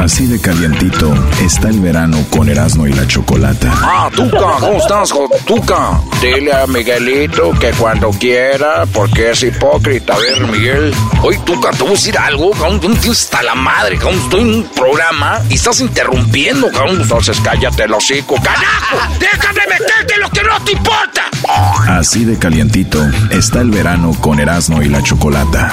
Así de calientito está el verano con Erasmo y la Chocolata. Ah, Tuca, ¿cómo estás, Tuca? Dile a Miguelito que cuando quiera, porque es hipócrita. A ver, Miguel. Oye, Tuca, te voy a decir algo, cabrón. Un tío está la madre, cabrón. Estoy en un programa y estás interrumpiendo, cabrón. Entonces cállate el hocico. ¡Carajo! ¡Deja de meterte en lo que no te importa! Así de calientito está el verano con Erasmo y la Chocolata.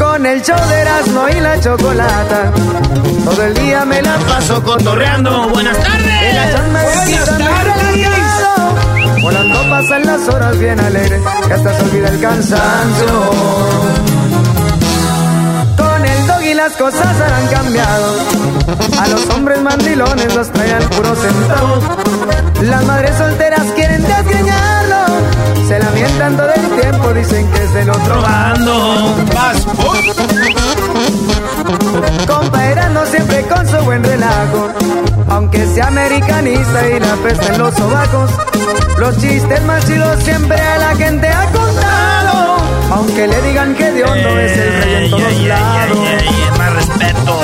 Con el show de Erasmo y la Chocolata. Todo el día me la paso cotorreando. Buenas tardes. La chamba Buenas tardes. Volando pasan las horas bien alegres, que hasta se olvida el cansancio. Con el dog y las cosas han cambiado. A los hombres mandilones los trae al puro centavo. Las madres solteras quieren desgreñarlo. Se lamentan todo el tiempo, dicen que es del otro bando. Vas, Compa Erasmo siempre con su buen relajo. Aunque sea americanista y la pesta en los sobacos. Los chistes más chidos siempre a la gente ha contado. Aunque le digan que de hondo es el rey en todos lados. Más respeto.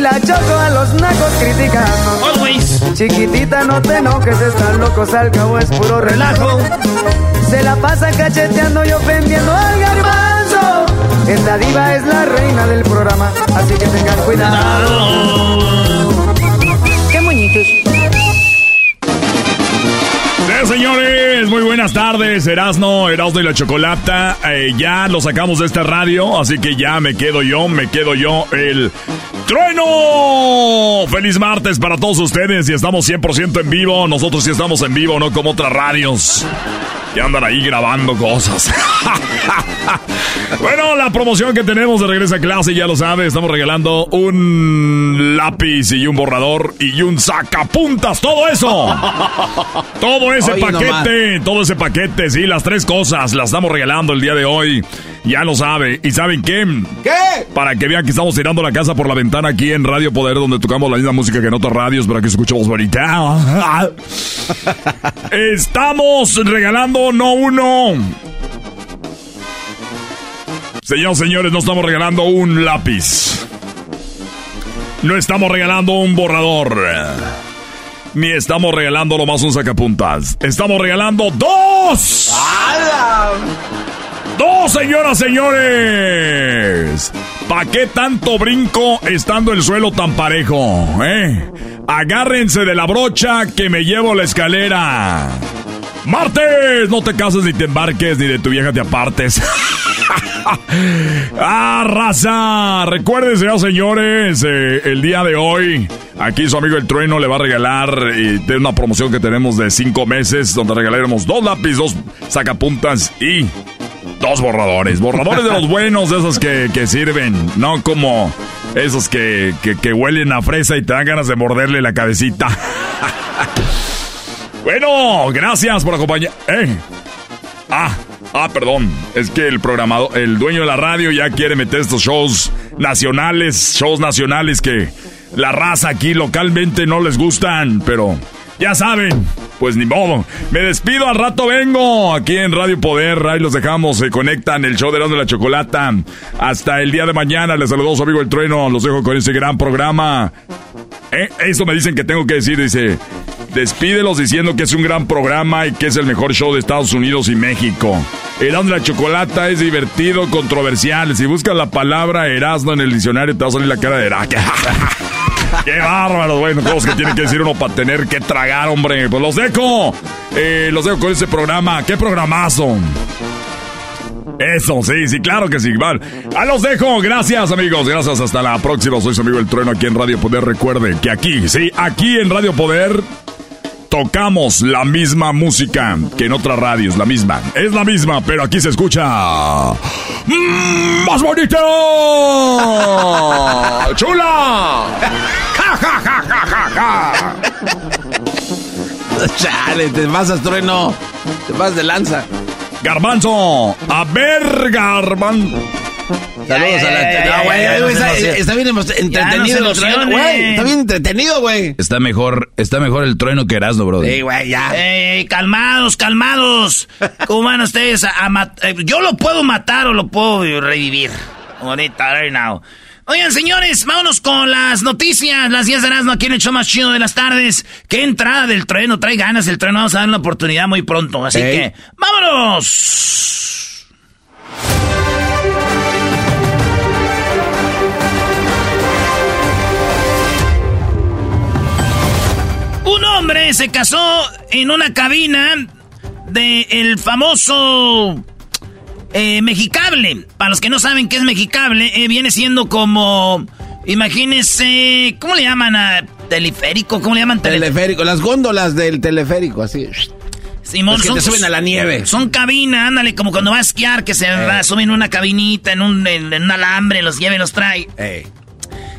Y la choco a los nacos criticando. Always. Chiquitita, no te enojes, están locos, al cabo es puro relajo. Se la pasa cacheteando y ofendiendo al garbanzo. Esta diva es la reina del programa, así que tengan cuidado. ¡Qué moñitos! Señores, muy buenas tardes. Erasno, Erasno y la Chocolata. Eh, ya lo sacamos de esta radio, así que ya me quedo yo, me quedo yo, el trueno. Feliz martes para todos ustedes y estamos 100% en vivo. Nosotros sí estamos en vivo, no como otras radios que andan ahí grabando cosas. bueno, la promoción que tenemos de regreso a clase, ya lo sabe, estamos regalando un lápiz y un borrador y un sacapuntas, todo eso. Todo ese Oye, paquete, todo ese paquete, sí, las tres cosas las estamos regalando el día de hoy. Ya lo sabe. ¿Y saben qué? ¿Qué? Para que vean que estamos tirando la casa por la ventana aquí en Radio Poder, donde tocamos la misma música que en otras radios para que escuchemos bonita. Estamos regalando no uno. Señoras señores, no estamos regalando un lápiz. No estamos regalando un borrador. Ni estamos regalando lo más un sacapuntas. Estamos regalando dos. ¡Dos, señoras, señores! ¿Pa' qué tanto brinco estando el suelo tan parejo, eh? Agárrense de la brocha que me llevo la escalera. ¡Martes! No te cases ni te embarques ni de tu vieja te apartes. ¡Ah, raza! Recuerden, señoras señores, eh, el día de hoy, aquí su amigo El Trueno le va a regalar de una promoción que tenemos de cinco meses, donde regalaremos dos lápiz, dos sacapuntas y dos borradores. Borradores de los buenos, de esos que, que sirven, no como esos que, que, que huelen a fresa y te dan ganas de morderle la cabecita. bueno, gracias por acompañar. ¡Eh! Ah, ah, perdón. Es que el programado, el dueño de la radio ya quiere meter estos shows nacionales, shows nacionales que la raza aquí localmente no les gustan, pero ya saben, pues ni modo. Me despido, al rato vengo aquí en Radio Poder. Ahí los dejamos, se conectan el show de de la Chocolata. Hasta el día de mañana. Les saludo su amigo el trueno. Los dejo con ese gran programa. Eh, eso me dicen que tengo que decir, dice. Despídelos diciendo que es un gran programa y que es el mejor show de Estados Unidos y México. Erasmo la Chocolata es divertido, controversial. Si buscas la palabra Erasmo en el diccionario te va a salir la cara de Erasmo. ¡Qué bárbaro! Bueno, todos que tienen que decir uno para tener que tragar, hombre. Pues los dejo. Eh, los dejo con ese programa. ¡Qué programazo! Eso, sí, sí, claro que sí. Vale. A los dejo. Gracias, amigos. Gracias. Hasta la próxima. Soy su amigo El Trueno aquí en Radio Poder. Recuerde que aquí, sí, aquí en Radio Poder tocamos la misma música que en otras radios. La misma. Es la misma, pero aquí se escucha. ¡Más bonito! ¡Chula! ¡Ja, ja, ja, ja, ja, ja! Chale, te pasas, trueno. Te vas de lanza. Garbanzo, a ver, Garbanzo. Saludos a la. No, güey, está, está bien entretenido el trueno, güey. Está bien entretenido, güey. Está mejor, está mejor el trueno que Erasmo, bro. Sí, güey, ya. Ey, calmados, calmados. ¿Cómo van ustedes a, matar? Yo lo puedo matar o lo puedo revivir. Ahorita, right now. Oigan, señores, vámonos con las noticias. Las 10 de Erasmo aquí en el show más chido de las tardes. Qué entrada del trueno, trae ganas el trueno. Vamos a dar una oportunidad muy pronto. Así que, ¡vámonos! Un hombre se casó en una cabina del el famoso eh, Mexicable. Para los que no saben qué es Mexicable, eh, viene siendo como. Imagínense. ¿Cómo le llaman a teleférico? ¿Cómo le llaman teleférico? Las góndolas del teleférico, así. Simón, que te suben a la nieve. Son cabinas, ándale, como cuando va a esquiar, que se Eh. va, suben en una cabinita, en un, en, en un alambre, los lleva y los trae. Ey.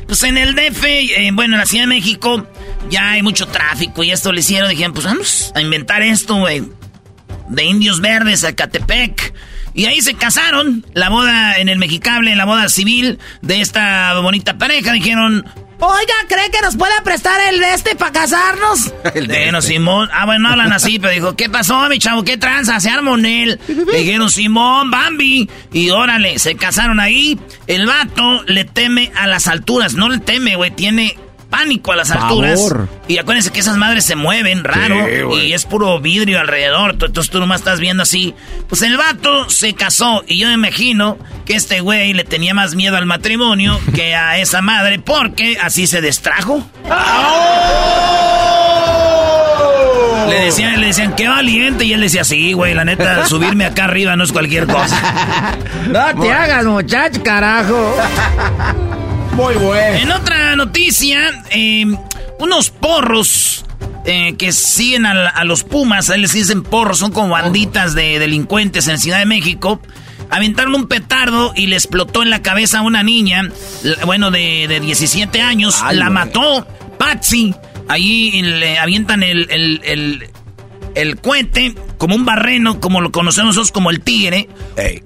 Pues en el DF, eh, bueno, en la Ciudad de México, ya hay mucho tráfico y esto le hicieron. Dijeron, pues vamos a inventar esto, güey. De indios verdes a Catepec. Y ahí se casaron. La boda en el Mexicable, la boda civil de esta bonita pareja. Dijeron, Oiga, ¿cree que nos puede prestar el de este para casarnos? El de bueno, este. Simón. Ah, bueno, no hablan así, pero dijo, ¿qué pasó, mi chavo? ¿Qué tranza? Se armó en él. Le dijeron, Simón, Bambi. Y órale, se casaron ahí. El vato le teme a las alturas. No le teme, güey. Tiene pánico a las Pavor. alturas. Y acuérdense que esas madres se mueven raro. Sí, y es puro vidrio alrededor. tú- Entonces tú nomás estás viendo así. Pues el vato se casó. Y yo me imagino que este güey le tenía más miedo al matrimonio que a esa madre. Porque así se distrajo. Le decían, le decían, qué valiente. Y él decía, sí, güey, la neta, subirme acá arriba no es cualquier cosa. No te hagas, muchacho, carajo. Muy bueno. En otra noticia, eh, unos porros eh, que siguen a, la- a los Pumas, ahí les dicen porros, son como banditas de delincuentes en Ciudad de México. Aventaron un petardo y le explotó en la cabeza a una niña, bueno, de, de 17 años. Ay, la mató Patsy. Allí le avientan el, el, el, el cohete como un barreno, como lo conocemos nosotros como el tigre. Ey.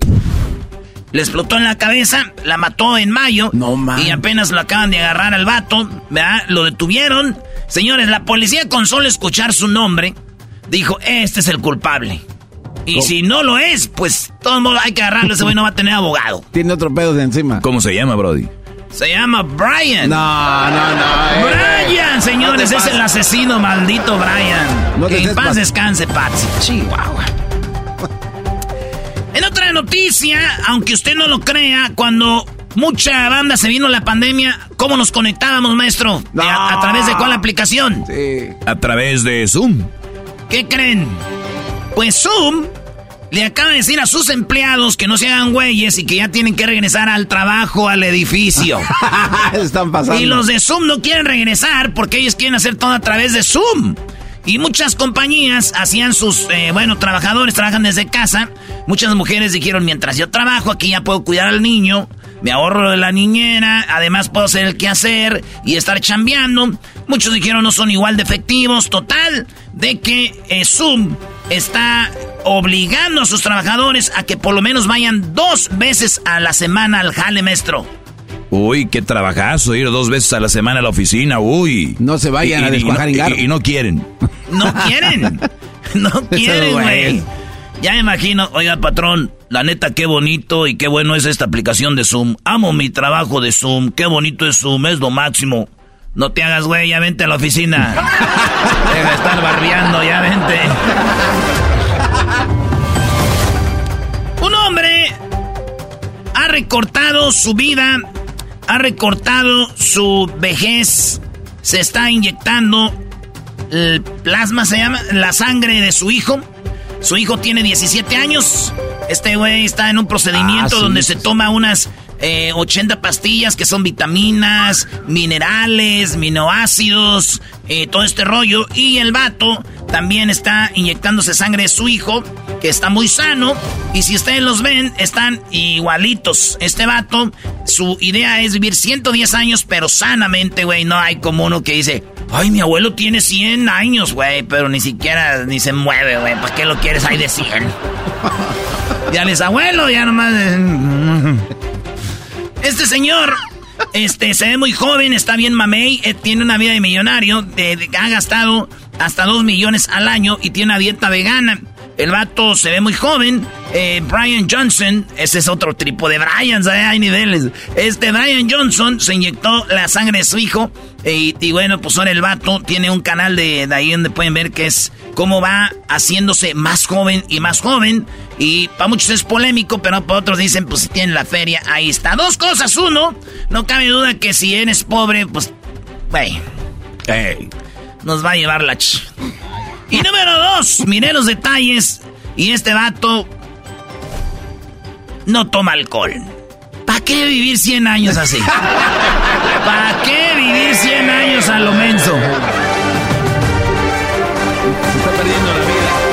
Le explotó en la cabeza, la mató en mayo. No, man. Y apenas lo acaban de agarrar al vato, ¿verdad? Lo detuvieron. Señores, la policía con solo escuchar su nombre, dijo, este es el culpable. Y si no lo es, pues todo modo hay que agarrarlo, ese güey no va a tener abogado. Tiene otro pedo de encima. ¿Cómo se llama, Brody? Se llama Brian. No, no, no. eh. Brian, señores, No es el asesino maldito Brian. No que en paz descanse, Patsy. Chihuahua. En otra noticia, aunque usted no lo crea, cuando mucha banda se vino la pandemia, ¿cómo nos conectábamos, maestro? No. ¿A, a través de cuál aplicación? Sí. A través de Zoom. ¿Qué creen? Pues Zoom le acaba de decir a sus empleados que no se hagan güeyes y que ya tienen que regresar al trabajo, al edificio. Están pasando. Y los de Zoom no quieren regresar porque ellos quieren hacer todo a través de Zoom. Y muchas compañías hacían sus, eh, bueno, trabajadores trabajan desde casa. Muchas mujeres dijeron, mientras yo trabajo aquí ya puedo cuidar al niño, me ahorro de la niñera, además puedo hacer el quehacer y estar chambeando. Muchos dijeron no son igual de efectivos. Total, de que eh, Zoom está obligando a sus trabajadores a que por lo menos vayan dos veces a la semana al jale, maestro. Uy, qué trabajazo, ir dos veces a la semana a la oficina, uy. No se vayan a descuajar y, y- y no quieren. No quieren. No quieren, güey. Ya me imagino, oiga, patrón, la neta, qué bonito y qué bueno es esta aplicación de Zoom. Amo mi trabajo de Zoom, qué bonito es Zoom, es lo máximo. No te hagas, güey, ya vente a la oficina. Deja de estar barriando, ya vente. Un hombre ha recortado su vida, ha recortado su vejez, se está inyectando el plasma, se llama, la sangre de su hijo. Su hijo tiene 17 años. Este güey está en un procedimiento ah, donde se toma unas 80 eh, pastillas que son vitaminas, minerales, minoácidos, eh, todo este rollo. Y el vato también está inyectándose sangre de su hijo, que está muy sano. Y si ustedes los ven, están igualitos. Este vato, su idea es vivir 110 años, pero sanamente, güey. No hay como uno que dice, ay, mi abuelo tiene 100 años, güey, pero ni siquiera ni se mueve, güey. ¿Para qué lo quieres ahí de 100? ya les abuelo, ya nomás. Este señor, este, se ve muy joven, está bien mamey, eh, tiene una vida de millonario, ha gastado hasta 2 millones al año y tiene una dieta vegana. El vato se ve muy joven. Eh, Brian Johnson, ese es otro tipo de Brian, hay niveles. Este Brian Johnson se inyectó la sangre de su hijo. Eh, y, bueno, pues ahora el vato tiene un canal de, de, ahí donde pueden ver que es cómo va haciéndose más joven y más joven. Y para muchos es polémico, pero para otros dicen, pues si tienen la feria, ahí está. Dos cosas. Uno, no cabe duda que si eres pobre, pues, güey, nos va a llevar la ch. Y número dos, miré los detalles. Y este vato no toma alcohol. ¿Para qué vivir 100 años así? ¿Para qué vivir 100 años a lo menso? Se está perdiendo la vida.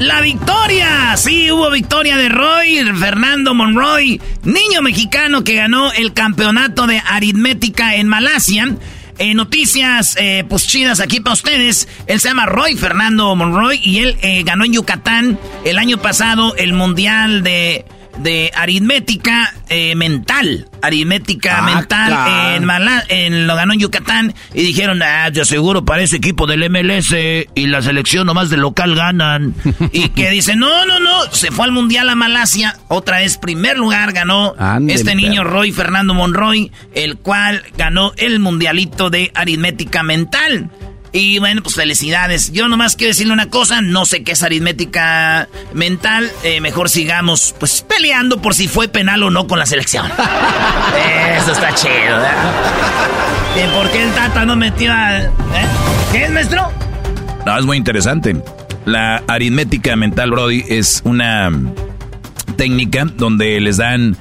La victoria, sí, hubo victoria de Roy, Fernando Monroy, niño mexicano que ganó el campeonato de aritmética en Malasia. Eh, noticias, eh, pues chidas aquí para ustedes. Él se llama Roy Fernando Monroy y él eh, ganó en Yucatán el año pasado el Mundial de de aritmética eh, mental. Aritmética ah, mental en, Mala, en lo ganó en Yucatán. Y dijeron, ah, yo seguro para ese equipo del MLS y la selección nomás de local ganan. y que dice, no, no, no, se fue al Mundial a Malasia. Otra vez, primer lugar ganó este niño Roy Fernando Monroy, el cual ganó el Mundialito de aritmética mental. Y bueno, pues felicidades. Yo nomás quiero decirle una cosa, no sé qué es aritmética mental. Eh, mejor sigamos pues peleando por si fue penal o no con la selección. Eso está chido, ¿eh? ¿Por qué el Tata no metió a... ¿eh? ¿Qué es, maestro? No, es muy interesante. La aritmética mental, Brody, es una técnica donde les dan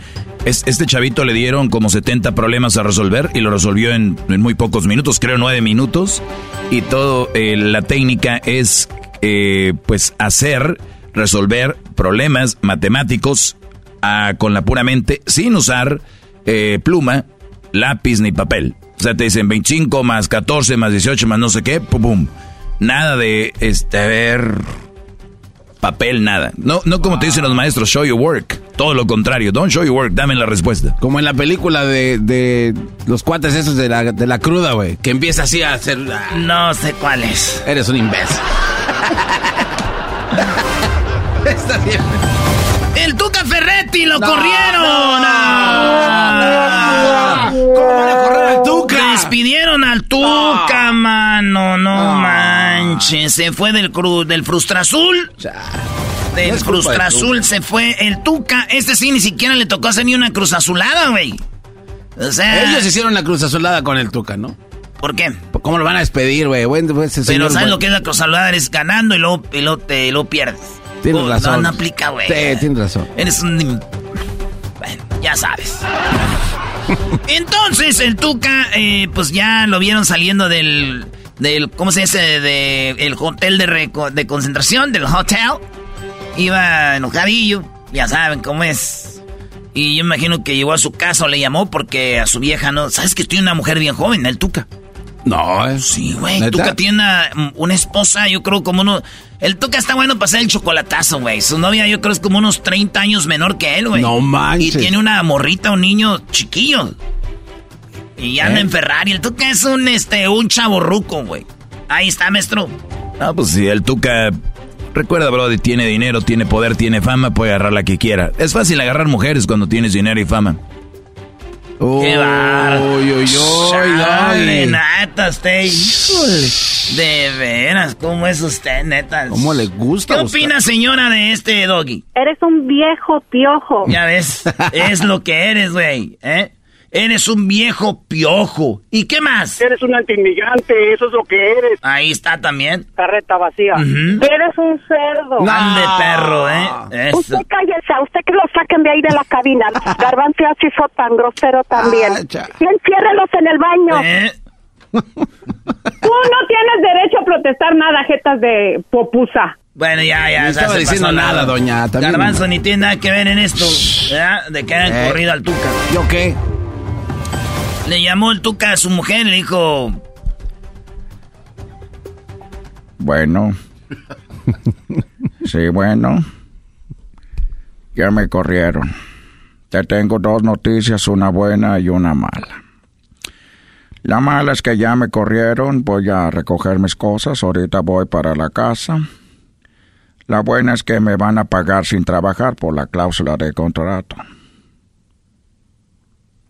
este chavito le dieron como 70 problemas a resolver y lo resolvió en, muy pocos minutos, creo nueve minutos. Y todo, eh, la técnica es eh, pues hacer, resolver problemas matemáticos ah, con la pura mente sin usar eh, pluma, lápiz ni papel. O sea, te dicen 25 más 14 más 18 más no sé qué, pum, pum. Nada de, este, a ver, papel, nada. No, no como te dicen los maestros, show your work. Todo lo contrario, don't show your work, dame la respuesta. Como en la película de, los cuates esos de la, de la cruda, güey, que empieza así a hacer... Ah. No sé cuál es. Eres un imbécil. Está bien. El Tuca Ferretti lo corrieron. ¿Cómo van a correr al Tuca? Despidieron al Tuca, mano, no, manches. Se fue del, cru, del Frustrazul. Del Frustrazul se fue el Tuca. Este sí ni siquiera le tocó hacer ni una cruz azulada, güey. O sea. Ellos hicieron la cruz azulada con el Tuca, ¿no? ¿Por qué? ¿Cómo lo van a despedir, güey? Pero ¿sabes lo que es la cruz azulada? Es ganando y luego, y luego, te, lo pierdes. Tienes razón. No, no aplica, güey. Sí, tienes razón. Eres un... Bueno, ya sabes. Entonces, el Tuca, eh, pues ya lo vieron saliendo del... del ¿Cómo se dice? De, el hotel de, de concentración, del hotel. Iba enojadillo. Ya saben cómo es. Y yo imagino que llegó a su casa o le llamó porque a su vieja no... ¿Sabes que estoy una mujer bien joven, el Tuca? No, eh. Sí, güey. Tuca tiene una, esposa, yo creo como uno... El Tuca está bueno para hacer el chocolatazo, güey. Su novia yo creo es como unos 30 años menor que él, güey. No manches. Y tiene una morrita, un niño chiquillo. Y anda ¿Eh? en Ferrari. El Tuca es un, este, un chaborruco, güey. Ahí está, maestro. Ah, pues sí, el Tuca... Recuerda, bro, tiene dinero, tiene poder, tiene fama, puede agarrar la que quiera. Es fácil agarrar mujeres cuando tienes dinero y fama. ¡Qué va! Uy, uy, uy, neta, usted. De veras, ¿cómo es usted, neta? ¿Cómo le gusta? ¿Qué opina, señora, de este doggy? Eres un viejo piojo. Ya ves, es lo que eres, güey, ¿eh? Eres un viejo piojo. ¿Y qué más? Eres un antimigrante, eso es lo que eres. Ahí está también. Carreta vacía. Eres un cerdo. Ande perro, ¿eh? Usted cállese, a usted que lo saquen de ahí de la cabina. Garbanzo así fue tan grosero también. Ah, y enciérrelos en el baño. ¿Eh? Tú no tienes derecho a protestar nada, jetas de popusa. Bueno, ya, ya. No ya estaba diciendo nada, doña, también. Garbanzo ni tiene nada que ver en esto, ¿verdad? De que hayan Eh. corrido al Tuca. ¿Yo qué? Le llamó el Tuca a su mujer y le dijo... Bueno. Sí, bueno. Ya me corrieron. Te tengo dos noticias, una buena y una mala. La mala es que ya me corrieron, voy a recoger mis cosas, ahorita voy para la casa. La buena es que me van a pagar sin trabajar por la cláusula de contrato.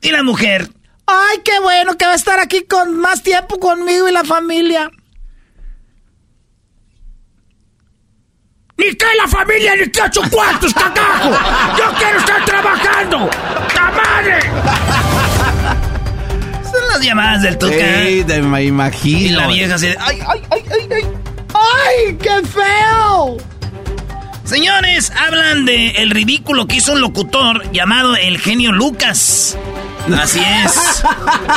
Y la mujer... Ay, qué bueno que va a estar aquí con más tiempo conmigo y la familia. ¡Ni que la familia ni que ocho cuartos, cagajo! ¡Yo quiero estar trabajando! ¡La madre! Son las llamadas del Tuca. Sí, te me imagino. Y la vieja así de, ¡Ay, ay, ay, ay, ay! ¡Ay, qué feo! Señores, hablan de el ridículo que hizo un locutor llamado el genio Lucas. Así es.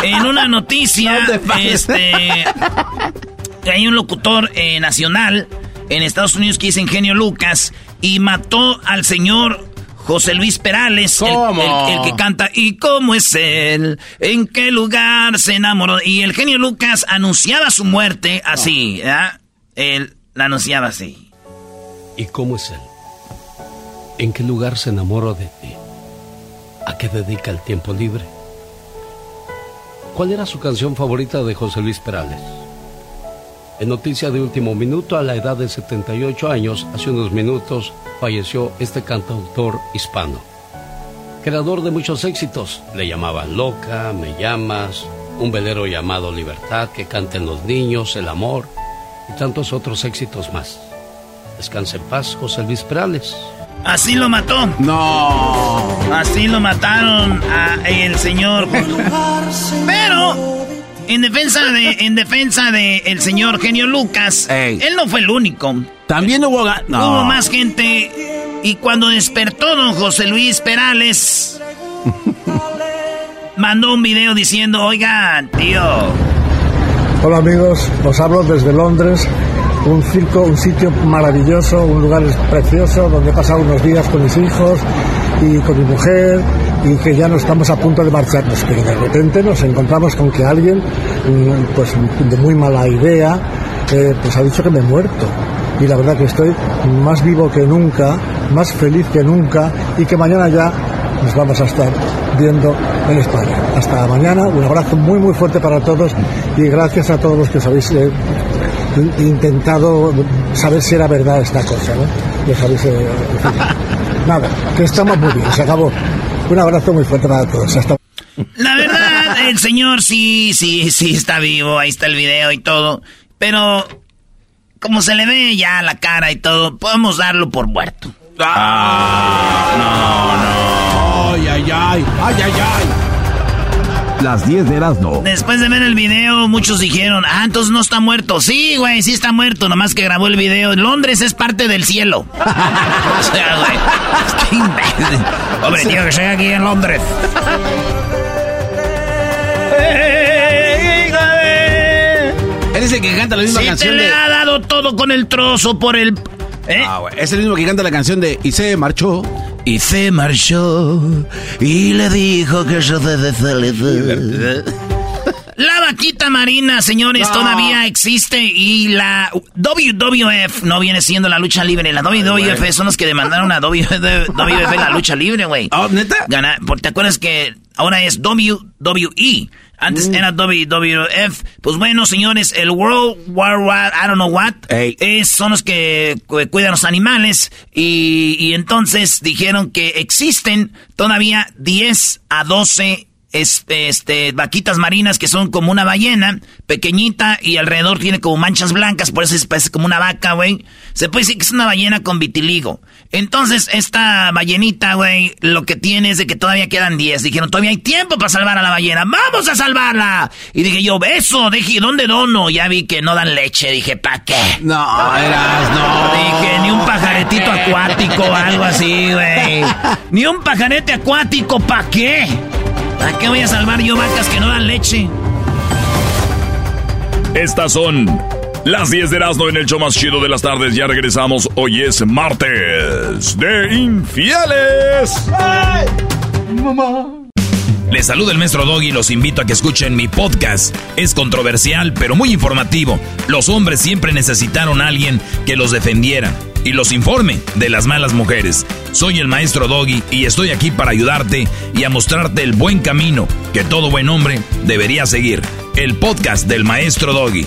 En una noticia, No este, hay un locutor eh, nacional en Estados Unidos que dice genio Lucas y mató al señor José Luis Perales. El, el que canta ¿Y cómo es él? ¿En qué lugar se enamoró? Y el genio Lucas anunciaba su muerte así, ¿verdad? Él la anunciaba así. ¿Y cómo es él? ¿En qué lugar se enamoró de ti? ¿A qué dedica el tiempo libre? ¿Cuál era su canción favorita de José Luis Perales? En noticia de último minuto, a la edad de 78 años, hace unos minutos, falleció este cantautor hispano. Creador de muchos éxitos, le llamaban Loca, Me llamas, un velero llamado Libertad que canten los niños, El amor y tantos otros éxitos más. Descanse en paz, José Luis Perales. Así lo mató. No. Así lo mataron a el señor. Pero en defensa de en defensa de el señor Genio Lucas, Ey. él no fue el único. También hubo... No. Hubo más gente y cuando despertó don José Luis Perales mandó un video diciendo, "Oigan, tío, Hola amigos, os hablo desde Londres, un circo, un sitio maravilloso, un lugar precioso donde he pasado unos días con mis hijos y con mi mujer y que ya no estamos a punto de marcharnos, pero de repente nos encontramos con que alguien, mm, pues de muy mala idea, eh, pues ha dicho que me he muerto. Y la verdad que estoy más vivo que nunca, más feliz que nunca y que mañana ya nos vamos a estar viendo en España. Hasta mañana, un abrazo muy muy fuerte para todos y gracias a todos los que os habéis eh, intentado saber si era verdad esta cosa, ¿no? Habéis, eh. Nada, que estamos muy bien, se acabó. Un abrazo muy fuerte para todos. Hasta La verdad, el señor sí, sí, sí está vivo, ahí está el video y todo, pero como se le ve ya la cara y todo, podemos darlo por muerto. Ay, ay, ay. Ay, ay, ay. Las 10 de Erasmo. Después de ver el video, muchos dijeron, ah, entonces no está muerto. Sí, güey, sí está muerto, nomás que grabó el video. Londres es parte del cielo. o sea, güey. Hombre, tío, que estoy aquí en Londres. Él es el que canta la misma te canción le de... ha dado todo con el trozo por el... ¿Eh? Ah, güey, Es el mismo que canta la canción de Y se marchó. Y se marchó y le dijo que yo te deseo. La vaquita marina, señores, No. todavía existe y la WWF no viene siendo la lucha libre. La WWF son los que demandaron a WWF la lucha libre, güey. Oh, ¿neta? Gana- porque te acuerdas que ahora es WWE. Antes Mm. era WWF. Pues bueno, señores, el World War War, I don't know what, es, son los que cu- cuidan los animales. Y, y entonces dijeron que existen todavía 10 a 12 este, este, vaquitas marinas que son como una ballena, pequeñita, y alrededor tiene como manchas blancas, por eso es como una vaca, güey. Se puede decir que es una ballena con vitiligo. Entonces, esta ballenita, güey, lo que tiene es de que todavía quedan 10. Dijeron, todavía hay tiempo para salvar a la ballena. ¡Vamos a salvarla! Y dije yo, beso, dije, ¿dónde dono? Ya vi que no dan leche. Dije, ¿pa' qué? No, eras, no. Dije, ni un pajaretito acuático o algo así, güey. Ni un pajarete acuático, ¿pa' qué? ¿A qué voy a salvar yo vacas que no dan leche? Estas son las 10 de Erasmo en el show más chido de las tardes. Ya regresamos. Hoy es martes de infieles. Mamá. Les saluda el maestro Doggy y los invito a que escuchen mi podcast. Es controversial, pero muy informativo. Los hombres siempre necesitaron a alguien que los defendiera y los informe de las malas mujeres. Soy el maestro Doggy y estoy aquí para ayudarte y a mostrarte el buen camino que todo buen hombre debería seguir. El podcast del maestro Doggy.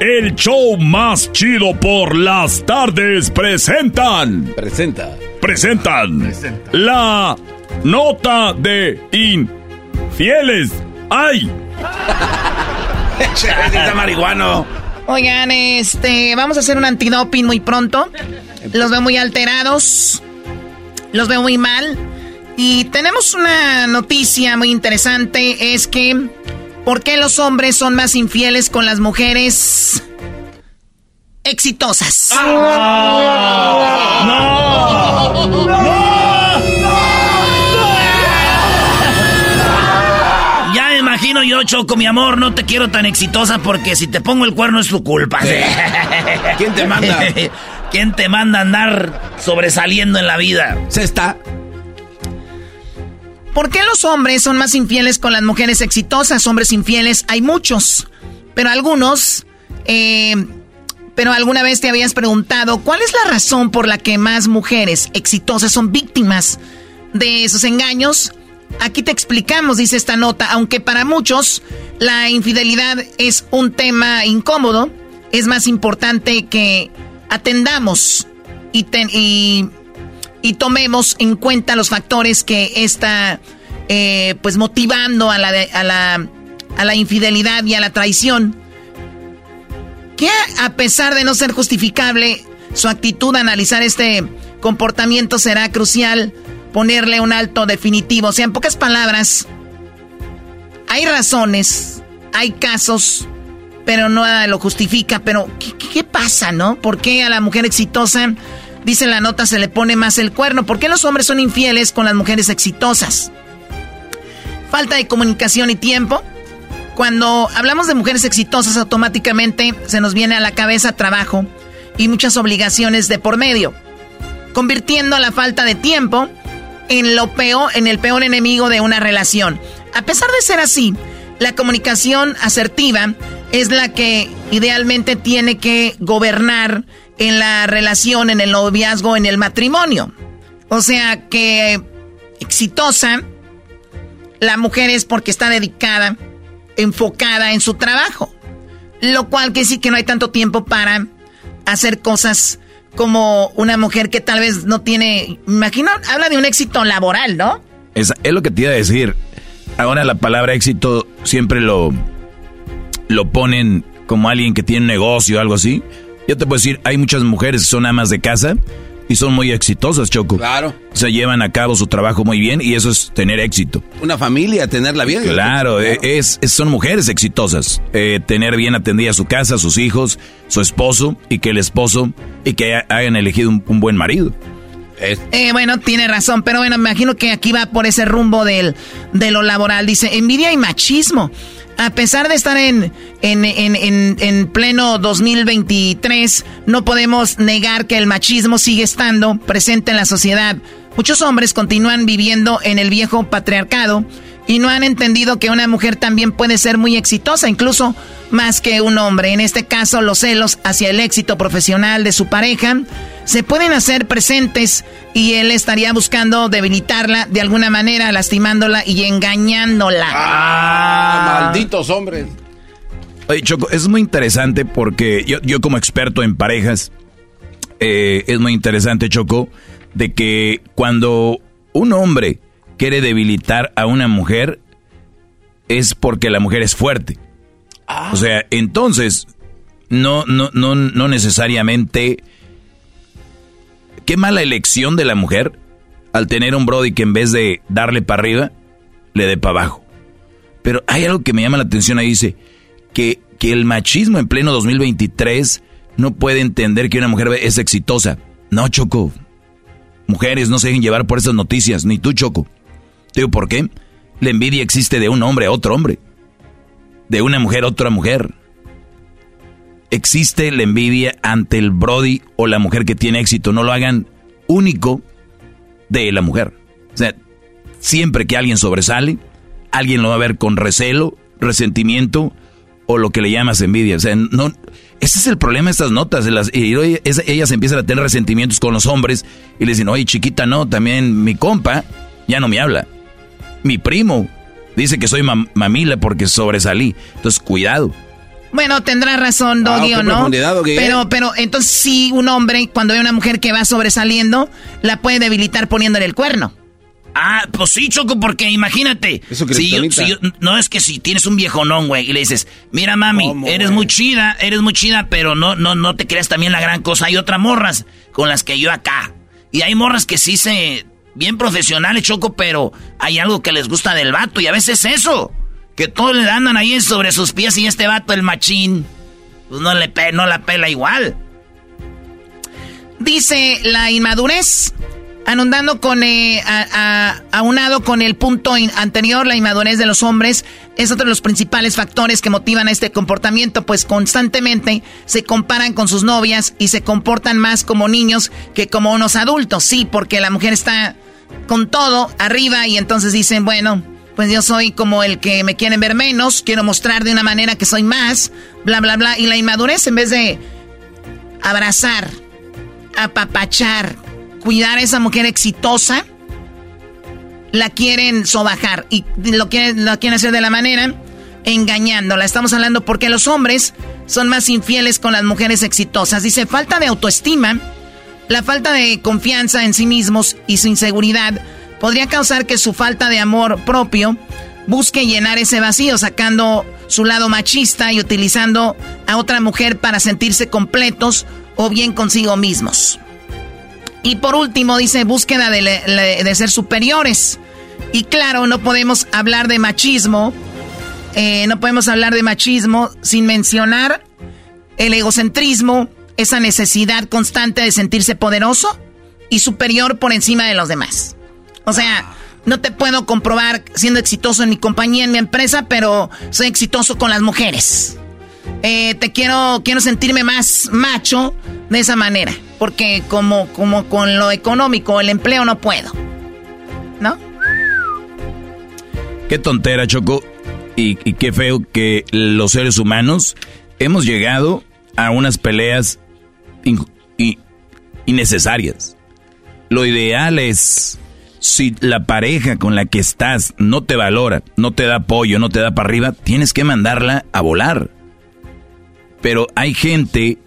el show más chido por las tardes presentan. Presenta. Presentan. La nota de infieles. ¡Ay! Está marihuano. Oigan, este, vamos a hacer un antidoping muy pronto. Los veo muy alterados. Los veo muy mal. Y tenemos una noticia muy interesante. Es que ¿Por qué los hombres son más infieles con las mujeres exitosas? ¡No! Ya me imagino yo, Choco, mi amor, no te quiero tan exitosa porque si te pongo el cuerno es tu culpa. ¿Quién te manda? ¿Quién te manda a andar sobresaliendo en la vida? Se está. ¿Por qué los hombres son más infieles con las mujeres exitosas? Hombres infieles hay muchos, pero algunos... Eh, pero alguna vez te habías preguntado cuál es la razón por la que más mujeres exitosas son víctimas de esos engaños. Aquí te explicamos, dice esta nota, aunque para muchos la infidelidad es un tema incómodo, es más importante que atendamos y, y y tomemos en cuenta los factores que está eh, pues motivando a la, a, la, a la infidelidad y a la traición. Que a pesar de no ser justificable su actitud a analizar este comportamiento será crucial ponerle un alto definitivo. O sea, en pocas palabras, hay razones, hay casos, pero nada lo justifica. Pero, ¿qué, qué pasa, no? ¿Por qué a la mujer exitosa Dice la nota, se le pone más el cuerno. ¿Por qué los hombres son infieles con las mujeres exitosas? falta de comunicación y tiempo. Cuando hablamos de mujeres exitosas, automáticamente se nos viene a la cabeza trabajo y muchas obligaciones de por medio, convirtiendo la falta de tiempo en lo peor, en el peor enemigo de una relación. A pesar de ser así, la comunicación asertiva es la que idealmente tiene que gobernar en la relación, en el noviazgo, en el matrimonio. O sea que exitosa, la mujer es porque está dedicada, enfocada en su trabajo. Lo cual que sí que no hay tanto tiempo para hacer cosas como una mujer que tal vez no tiene, imagino, habla de un éxito laboral, ¿no? Es, lo que te iba a decir. Ahora la palabra éxito siempre lo, lo ponen como alguien que tiene un negocio o algo así. Yo te puedo decir, hay muchas mujeres que son amas de casa y son muy exitosas, Choco. Claro. O sea, llevan a cabo su trabajo muy bien y eso es tener éxito. Una familia, tenerla bien. Claro, Es, son mujeres exitosas. Eh, tener bien atendida su casa, sus hijos, su esposo y que el esposo y que hayan elegido un, buen marido. Eh, bueno, tiene razón, pero bueno, me imagino que aquí va por ese rumbo del, de lo laboral. Dice, envidia y machismo a pesar de estar en, en, en, en, pleno 2023, no podemos negar que el machismo sigue estando presente en la sociedad. Muchos hombres continúan viviendo en el viejo patriarcado y no han entendido que una mujer también puede ser muy exitosa, incluso más que un hombre. En este caso, los celos hacia el éxito profesional de su pareja se pueden hacer presentes y él estaría buscando debilitarla de alguna manera, lastimándola y engañándola. Ah, malditos hombres. Oye, Choco, es muy interesante porque yo, yo como experto en parejas, eh, es muy interesante, Choco, de que cuando un hombre quiere debilitar a una mujer, es porque la mujer es fuerte. Ah. O sea, entonces, no, no, no, no necesariamente Qué mala elección de la mujer al tener un Brody que en vez de darle para arriba, le dé para abajo. Pero hay algo que me llama la atención ahí, dice que, que el machismo en pleno 2023 no puede entender que una mujer es exitosa. No, Choco. Mujeres no se dejen llevar por esas noticias, ni tú, Choco. Te digo, ¿por qué? La envidia existe de un hombre a otro hombre. De una mujer a otra mujer existe la envidia ante el Brody o la mujer que tiene éxito. No lo hagan único de la mujer. O sea, siempre que alguien sobresale, alguien lo va a ver con recelo, resentimiento o lo que le llamas envidia. O sea, no, ese es el problema de estas notas. Las, ellas empiezan a tener resentimientos con los hombres y le dicen, oye, chiquita, no, también mi compa ya no me habla. Mi primo dice que soy mamila porque sobresalí. Entonces, cuidado. Bueno, tendrá razón ah, Doggy o no. Pero, pero entonces sí, un hombre, cuando ve a una mujer que va sobresaliendo, la puede debilitar poniéndole el cuerno. Ah, pues sí, Choco, porque imagínate. Eso si no es que si tienes un viejonón, güey, y le dices, mira mami, eres muy chida, eres muy chida, pero no, no, no te creas también la gran cosa. Hay otras morras con las que yo acá. Y hay morras que sí se. Bien profesionales, Choco, pero hay algo que les gusta del vato, y a veces eso. Que todos le andan ahí sobre sus pies y este vato, el machín, pues no, le no la pela igual. Dice la inmadurez, anundando con, eh, aunado con el punto anterior, la inmadurez de los hombres es otro de los principales factores que motivan a este comportamiento, pues constantemente se comparan con sus novias y se comportan más como niños que como unos adultos. Sí, porque la mujer está con todo arriba y entonces dicen, bueno, pues yo soy como el que me quieren ver menos, quiero mostrar de una manera que soy más, bla, bla, bla. Y la inmadurez, en vez de abrazar, apapachar, cuidar a esa mujer exitosa, la quieren sobajar y lo quieren, lo quieren hacer de la manera engañándola. Estamos hablando porque los hombres son más infieles con las mujeres exitosas. Dice, falta de autoestima, la falta de confianza en sí mismos y su inseguridad podría causar que su falta de amor propio busque llenar ese vacío, sacando su lado machista y utilizando a otra mujer para sentirse completos o bien consigo mismos. Y por último dice búsqueda de, ser superiores. Y claro, no podemos hablar de machismo, eh, no podemos hablar de machismo sin mencionar el egocentrismo, esa necesidad constante de sentirse poderoso y superior por encima de los demás. O sea, No te puedo comprobar siendo exitoso en mi compañía, en mi empresa, pero soy exitoso con las mujeres. Eh, te quiero, quiero sentirme más macho de esa manera. Porque como, como con lo económico, el empleo no puedo. ¿No? Qué tontera, Choco. Y, qué feo que los seres humanos hemos llegado a unas peleas innecesarias. Lo ideal es, si la pareja con la que estás no te valora, no te da apoyo, no te da para arriba, tienes que mandarla a volar. Pero hay gente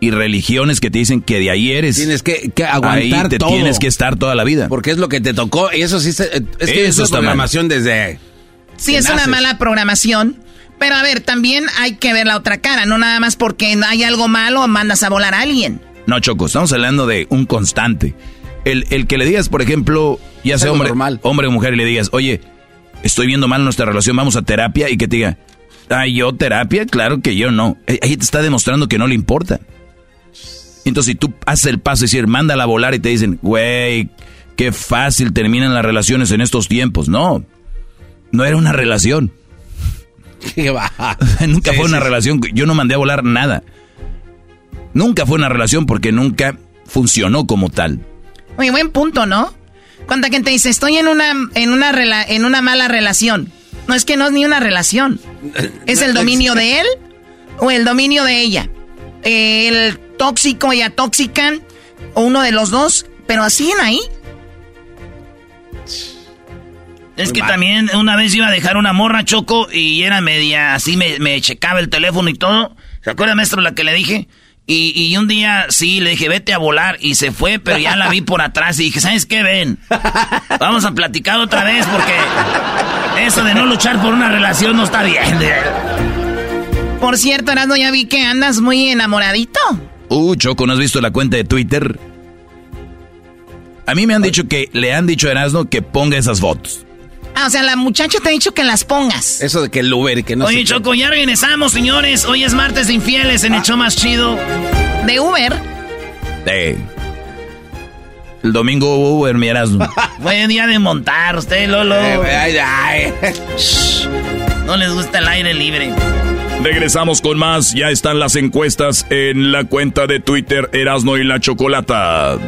y religiones que te dicen que de ahí eres. Tienes que, aguantar ahí te tienes que estar toda la vida. Porque es lo que te tocó. Y eso sí, es que eso es programación desde... Sí, es una mala programación. Pero a ver, también hay que ver la otra cara. No nada más porque hay algo malo mandas a volar a alguien. No, Choco, estamos hablando de un constante. El, el que le digas, por ejemplo, ya sea hombre, hombre o mujer, y le digas, oye, estoy viendo mal nuestra relación, vamos a terapia, y que te diga, ah, yo terapia, claro que yo no. Eh, ahí te está demostrando que no le importa. Entonces, si tú haces el paso y decir, mándala a volar y te dicen, güey, qué fácil terminan las relaciones en estos tiempos. No, no era una relación. nunca fue una relación. Yo no mandé a volar nada. Nunca fue una relación porque nunca funcionó como tal. Oye, buen punto, ¿no? Cuánta gente dice, estoy en una, en una, en una mala relación. No es que no es ni una relación. ¿Es el dominio de él o el dominio de ella? El tóxico y atóxican, o uno de los dos, pero así en ahí. Es que también una vez iba a dejar una morra choco y era media, así me, me checaba el teléfono y todo. ¿Se acuerda, maestro, la que le dije? Y, y, un día sí, le dije, vete a volar. Y se fue, pero ya la vi por atrás y dije, ¿sabes qué, ven? Vamos a platicar otra vez porque eso de no luchar por una relación no está bien. Por cierto, Erasmo, ya vi que andas muy enamoradito. Uh, Choco, ¿no has visto la cuenta de Twitter? A mí me han dicho que le han dicho a Erasmo que ponga esas fotos. Ah, o sea, la muchacha te ha dicho que las pongas. Eso de que el Uber y que no Oye, Choco, ya regresamos, señores. Hoy es martes de infieles en el show más chido. ¿De Uber? De... El domingo hubo Uber, mi Erasmo. Buen día de montar, usted, Lolo. No les gusta el aire libre. Regresamos con más. Ya están las encuestas en la cuenta de Twitter Erasno y la Chocolata.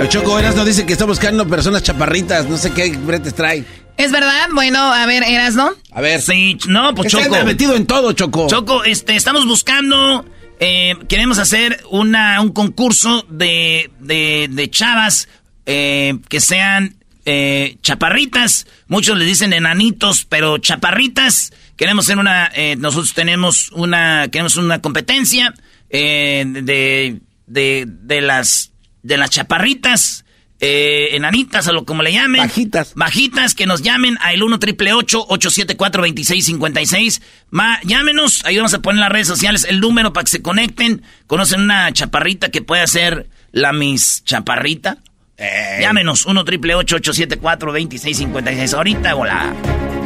El Choco Erasno dice que está buscando personas chaparritas. No sé qué bretes trae. ¿Es verdad? Bueno, a ver, Erasno. A ver. Sí, no, pues Choco. Está metido en todo, Choco. Choco, este, estamos buscando. Eh, queremos hacer una, un concurso de, de, de chavas eh, que sean eh, chaparritas. Muchos le dicen enanitos, pero chaparritas. Queremos hacer una. Eh, nosotros tenemos una. Queremos una competencia eh, de, de, de las de las chaparritas eh, enanitas, o lo como le llamen. Bajitas. Bajitas, que nos llamen al 1 triple 874 2656 Llámenos, ahí vamos a poner en las redes sociales el número para que se conecten. Conocen una chaparrita que puede ser la Miss Chaparrita. Llámenos, 1 triple 874 2656 Ahorita volada.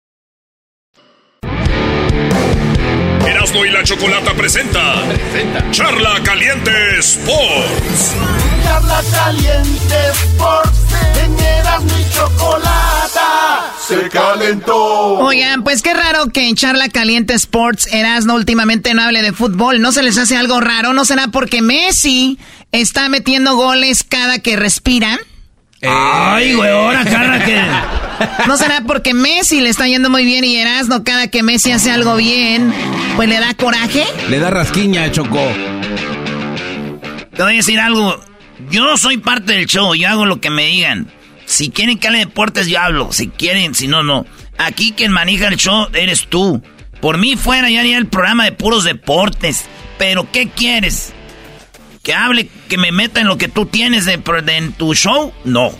Erasmo y la Chocolata presenta. Presenta. Charla Caliente Sports. Charla Caliente Sports. En Erasmo y Chocolata. Se calentó. Oigan, pues qué raro que en Charla Caliente Sports Erasmo últimamente no hable de fútbol. ¿No se les hace algo raro? ¿No será porque Messi está metiendo goles cada que respira? Ay, güey, ahora cada que. ¿No será porque Messi le está yendo muy bien y Erasmo cada que Messi hace algo bien, pues le da coraje? Le da rasquiña, Choco. Te voy a decir algo. Yo no soy parte del show, yo hago lo que me digan. Si quieren que hable de deportes, yo hablo. Si quieren, si no, no. Aquí quien maneja el show eres tú. Por mí fuera, ya haría el programa de puros deportes. Pero, ¿qué quieres? ¿Que hable, que me meta en lo que tú tienes de, en tu show? No.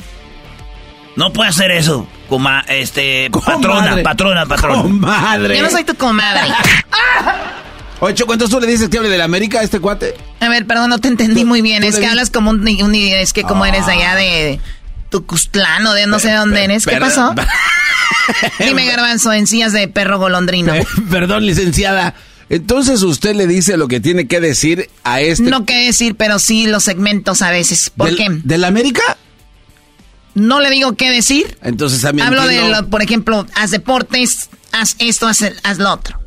No puede hacer eso. Coma, este, patrona, patrona, patrona. Comadre. Yo no soy tu comadre. Oye, Choco, entonces tú le dices que hable de la América a este cuate. A ver, perdón, no te entendí muy bien. Es que hablas como un, un- es que como eres de allá de Tucustlán o de no sé dónde eres. ¿Qué pasó? Dime, garbanzo, encías de perro golondrino. Perdón, licenciada. Entonces usted le dice lo que tiene que decir a este. No qué decir, pero sí los segmentos a veces. ¿Por ¿Del- qué? ¿De la América? No le digo qué decir. Entonces a mí Hablo de, lo, por ejemplo, haz deportes, haz esto, haz, haz lo otro.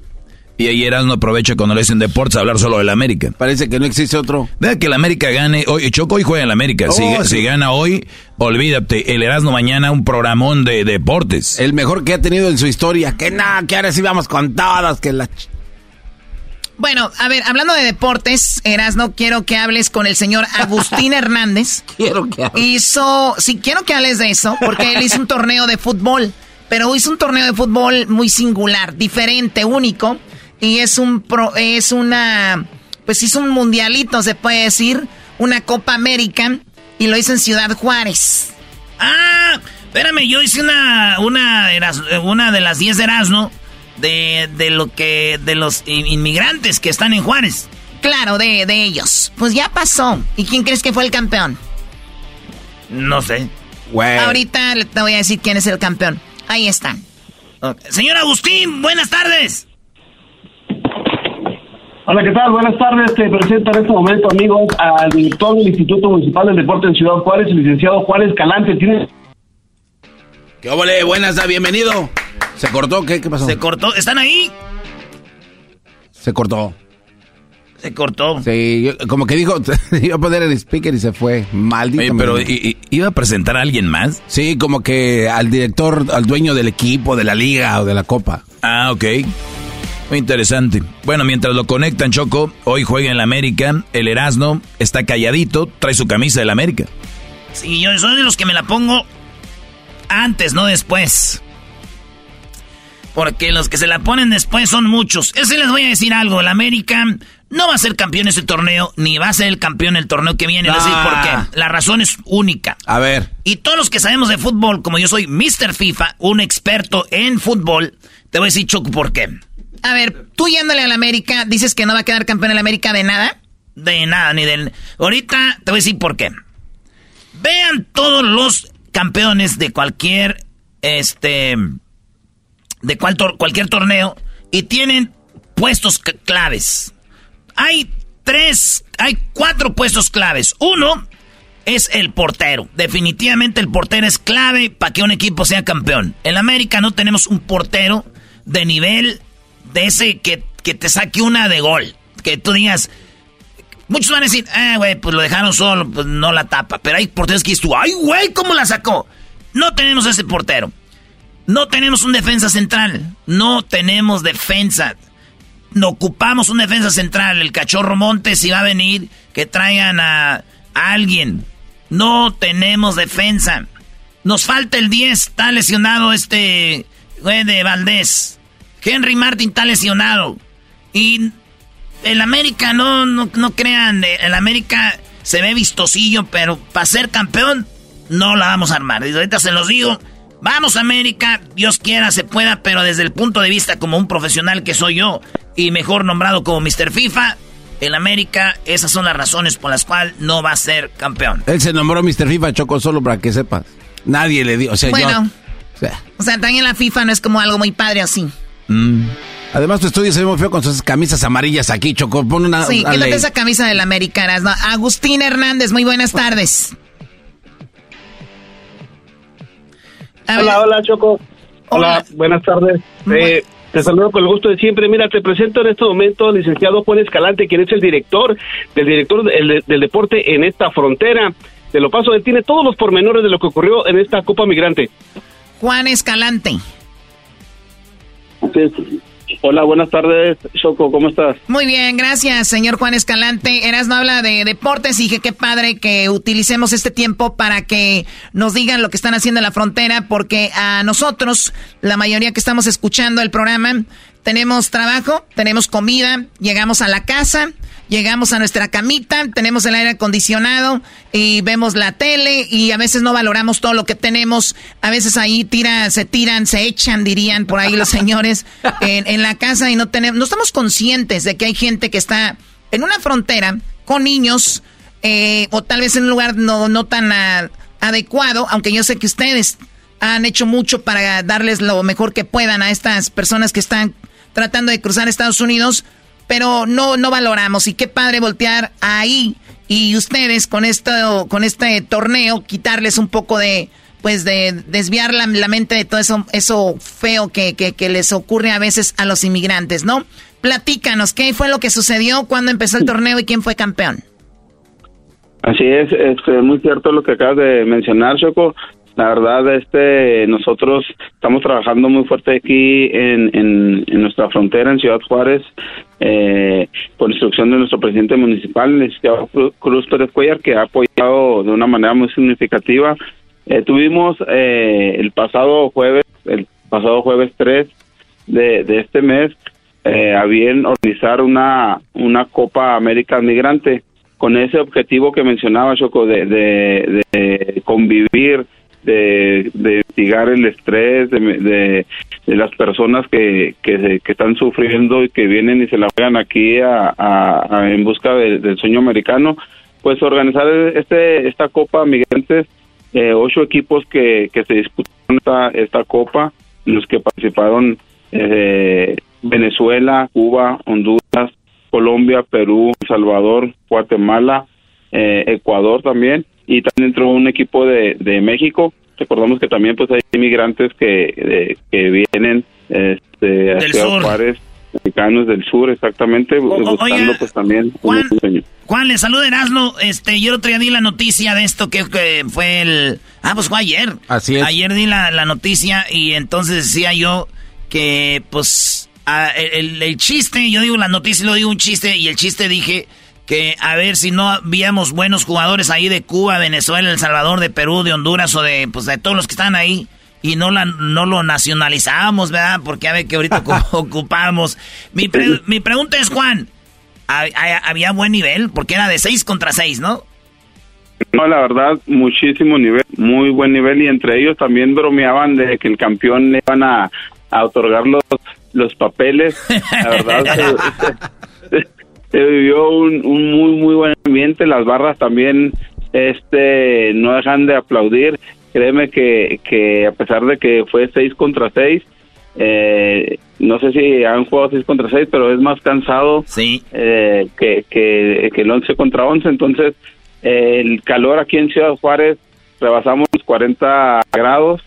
Y ahí Erasmo aprovecha cuando le dicen deportes a hablar solo del América. Parece que no existe otro. Deja que el América gane. Hoy, Choco hoy juega en la América. si, Oh, sí. si gana hoy, olvídate. El Erasmo mañana un programón de deportes. El mejor que ha tenido en su historia. Que nada, que ahora sí vamos con todas. Que la... Bueno, a ver, hablando de deportes, Erasno, quiero que hables con el señor Agustín Hernández. quiero que hables. Hizo, sí, quiero que hables de eso, porque él hizo un torneo de fútbol, pero hizo un torneo de fútbol muy singular, diferente, único, y es un pro, es una, pues hizo un mundialito, se puede decir, una Copa América, y lo hizo en Ciudad Juárez. Ah, espérame, yo hice una, una, Eras- una de las 10 de Erasmo de, de lo que, de los in- inmigrantes que están en Juárez. Claro, de, de ellos. Pues ya pasó. ¿Y quién crees que fue el campeón? No sé. Ahorita le- te voy a decir quién es el campeón. Ahí están. Señor Agustín, buenas tardes. Hola, ¿qué tal? Buenas tardes. Te presento en este momento, amigos, al director del Instituto Municipal del Deporte en Ciudad Juárez, el licenciado Juárez Calante. ¿Tienes ¿Qué óvole? Buenas, da, bienvenido. ¿Se cortó? ¿Qué, qué pasó? Se cortó. ¿Están ahí? Se cortó. Se cortó. Sí, yo- como que dijo, iba a poner el speaker y se fue. Maldito. Oye, pero me- ¿i- i- ¿iba a presentar a alguien más? Sí, como que al director, al dueño del equipo, de la liga o de la copa. Ah, ok. Muy interesante. Bueno, mientras lo conectan, Choco, hoy juega en la América. El Erasmo está calladito, trae su camisa del América. Sí, yo soy de los que me la pongo antes, no después. Porque los que se la ponen después son muchos. Ese les voy a decir algo. El América no va a ser campeón ese torneo, ni va a ser el campeón el torneo que viene. A decir por Ah. qué. La razón es única. A ver. Y todos los que sabemos de fútbol, como yo soy Mr. FIFA, un experto en fútbol, te voy a decir, Choco, por qué. A ver, tú yéndole al América, dices que no va a quedar campeón el América de nada. De nada, ni del... Ahorita te voy a decir por qué. Vean todos los campeones de cualquier, este, de cual cualquier torneo y tienen puestos claves. Hay tres, hay cuatro puestos claves. Uno es el portero. Definitivamente el portero es clave para que un equipo sea campeón. En América no tenemos un portero de nivel de ese que, que te saque una de gol. Que tú digas, Muchos van a decir, ah, güey, pues lo dejaron solo, pues no la tapa. Pero hay porteros que dices tú, ay, güey, ¿cómo la sacó? No tenemos ese portero. No tenemos un defensa central. No tenemos defensa. No ocupamos un defensa central. El cachorro Montes, si va a venir, que traigan a, alguien. No tenemos defensa. Nos falta el 10. Está lesionado este güey de Valdés. Henry Martin está lesionado. Y el América, no, no, crean, el América se ve vistosillo, pero para ser campeón no la vamos a armar. Ahorita se los digo, vamos América, Dios quiera se pueda, pero desde el punto de vista como un profesional que soy yo y mejor nombrado como Mr. FIFA, el América, esas son las razones por las cuales no va a ser campeón. Él se nombró Mr. FIFA Choco solo para que sepas. Nadie le dio, o sea, Bueno. yo... o sea, O sea, también la FIFA no es como algo muy padre así. Mm. Además, tu estudio se ve muy feo con sus camisas amarillas aquí, Choco. Pon una. Sí, quítate esa camisa de la Americana. ¿no? Agustín Hernández, muy buenas tardes. Hola, hola, Choco. Hola, buenas tardes. Eh, te saludo con el gusto de siempre. Mira, te presento en este momento al licenciado Juan Escalante, quien es el director del director del, del deporte en esta frontera. Te lo paso, él tiene todos los pormenores de lo que ocurrió en esta Copa Migrante. Juan Escalante. Hola, buenas tardes, Choco, ¿cómo estás? Muy bien, gracias, señor Juan Escalante. Eras no habla de deportes y dije qué padre que utilicemos este tiempo para que nos digan lo que están haciendo en la frontera, porque a nosotros, la mayoría que estamos escuchando el programa, tenemos trabajo, tenemos comida, llegamos a la casa, llegamos a nuestra camita, tenemos el aire acondicionado y vemos la tele y a veces no valoramos todo lo que tenemos. A veces ahí tiran, se tiran, se echan, dirían por ahí los señores, en, la casa y no tenemos, no estamos conscientes de que hay gente que está en una frontera con niños eh, o tal vez en un lugar no, no tan adecuado, aunque yo sé que ustedes han hecho mucho para darles lo mejor que puedan a estas personas que están tratando de cruzar Estados Unidos pero no, no valoramos. Y qué padre voltear ahí y ustedes con esto, con este torneo, quitarles un poco de, pues de desviar la, mente de todo eso, eso feo que, que, les ocurre a veces a los inmigrantes, ¿no? Platícanos, ¿qué fue lo que sucedió cuando empezó el torneo y quién fue campeón? Así es, es este, muy cierto lo que acabas de mencionar, Choco. La verdad, este, nosotros estamos trabajando muy fuerte aquí en, en, nuestra frontera, en Ciudad Juárez, eh, por instrucción de nuestro presidente municipal, el licenciado Cruz Pérez Cuellar, que ha apoyado de una manera muy significativa. Eh, tuvimos eh, el pasado jueves, el pasado jueves 3 de, este mes, eh, a bien organizar una, una Copa América Migrante con ese objetivo que mencionaba Choco de convivir de, de investigar el estrés de, de, las personas que, que, están sufriendo y que vienen y se la juegan aquí a, en busca del sueño americano, pues organizar este esta Copa Migrantes, eh, ocho equipos que, que se disputaron esta, esta Copa, los que participaron eh, Venezuela, Cuba, Honduras, Colombia, Perú, Salvador, Guatemala, eh, Ecuador también y también entró un equipo de, de México. Recordamos que también pues hay inmigrantes que, que vienen este, del sur. Juárez, mexicanos del sur, exactamente, buscando pues también Juan, Juan, le saluda Erasmo, este, yo el otro día di la noticia de esto que, fue el... Ah, pues fue ayer. Así es. Ayer di la, la noticia y entonces decía yo que pues el, el, chiste, yo digo la noticia, lo digo un chiste y el chiste dije que a ver si no habíamos buenos jugadores ahí de Cuba, Venezuela, El Salvador, de Perú, de Honduras o de pues de todos los que están ahí y no la no lo nacionalizábamos, ¿verdad? Porque a ver que ahorita ocupamos. Mi, mi pregunta es, Juan, ¿había buen nivel? Porque era de 6 contra 6, ¿no? No, la verdad, muchísimo nivel, muy buen nivel y entre ellos también bromeaban de que el campeón le iban a, a otorgar los, los papeles. La verdad, se vivió un, muy muy buen ambiente las barras también este no dejan de aplaudir créeme que, que a pesar de que fue 6 contra 6 eh, no sé si han jugado 6 contra 6 pero es más cansado sí. eh, que, que, el 11 contra 11 entonces el calor aquí en Ciudad Juárez rebasamos 40 grados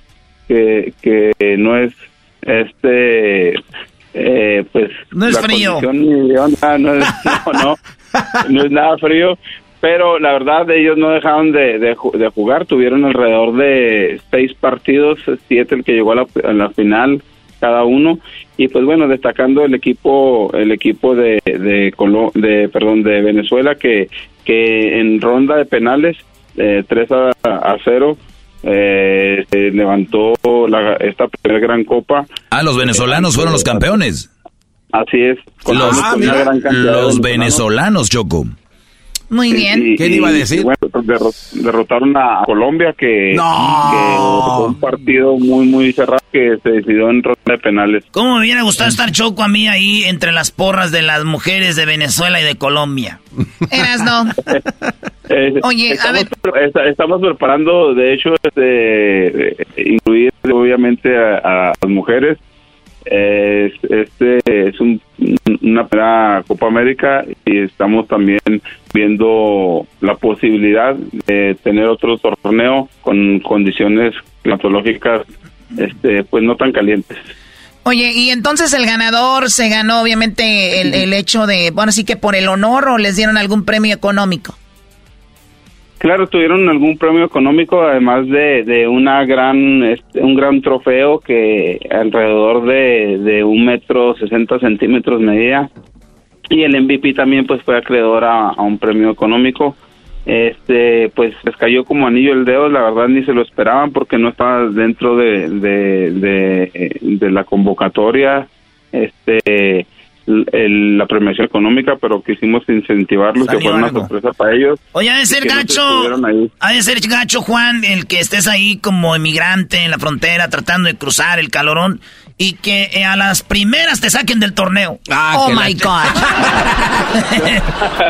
que, que no es este eh, pues no es frío. no, es, nada frío pero la verdad ellos no dejaron de, de, jugar tuvieron alrededor de seis partidos siete el que llegó a la, la, final cada uno y pues bueno destacando el equipo el equipo de de, de perdón de Venezuela que que en ronda de penales eh, 3 a, a 0 eh, se levantó esta primera gran copa. Ah, los venezolanos fueron los campeones. Así es. los, los venezolanos, Choco. Muy bien. ¿Qué iba a decir? derrotaron a Colombia, que, fue un partido muy, muy cerrado que se decidió en ronda de penales. ¿Cómo me hubiera gustado estar Choco a mí ahí entre las porras de las mujeres de Venezuela y de Colombia? Eras no. Eh, Oye, estamos, a ver. estamos preparando, de hecho, este, incluir obviamente a, las mujeres eh, este es un, una primera Copa América y estamos también viendo la posibilidad de tener otro torneo con condiciones climatológicas este pues no tan calientes. Oye, y entonces el ganador se ganó obviamente el, el hecho de, bueno, sí que por el honor o les dieron algún premio económico. Claro, tuvieron algún premio económico, además de, de una gran, este, un gran trofeo que alrededor de, de un metro sesenta centímetros medía. Y el MVP también pues fue acreedor a, un premio económico. Este, pues les cayó como anillo el dedo, la verdad ni se lo esperaban porque no estaba dentro de, de, de, de la convocatoria. Este, el, la premiación económica, pero quisimos incentivarlos, que fuera una sorpresa para ellos. Oye, ha de ser gacho, ha de ser gacho, Juan, el que estés ahí como emigrante en la frontera tratando de cruzar el calorón y que eh, a las primeras te saquen del torneo. Ah, oh my God.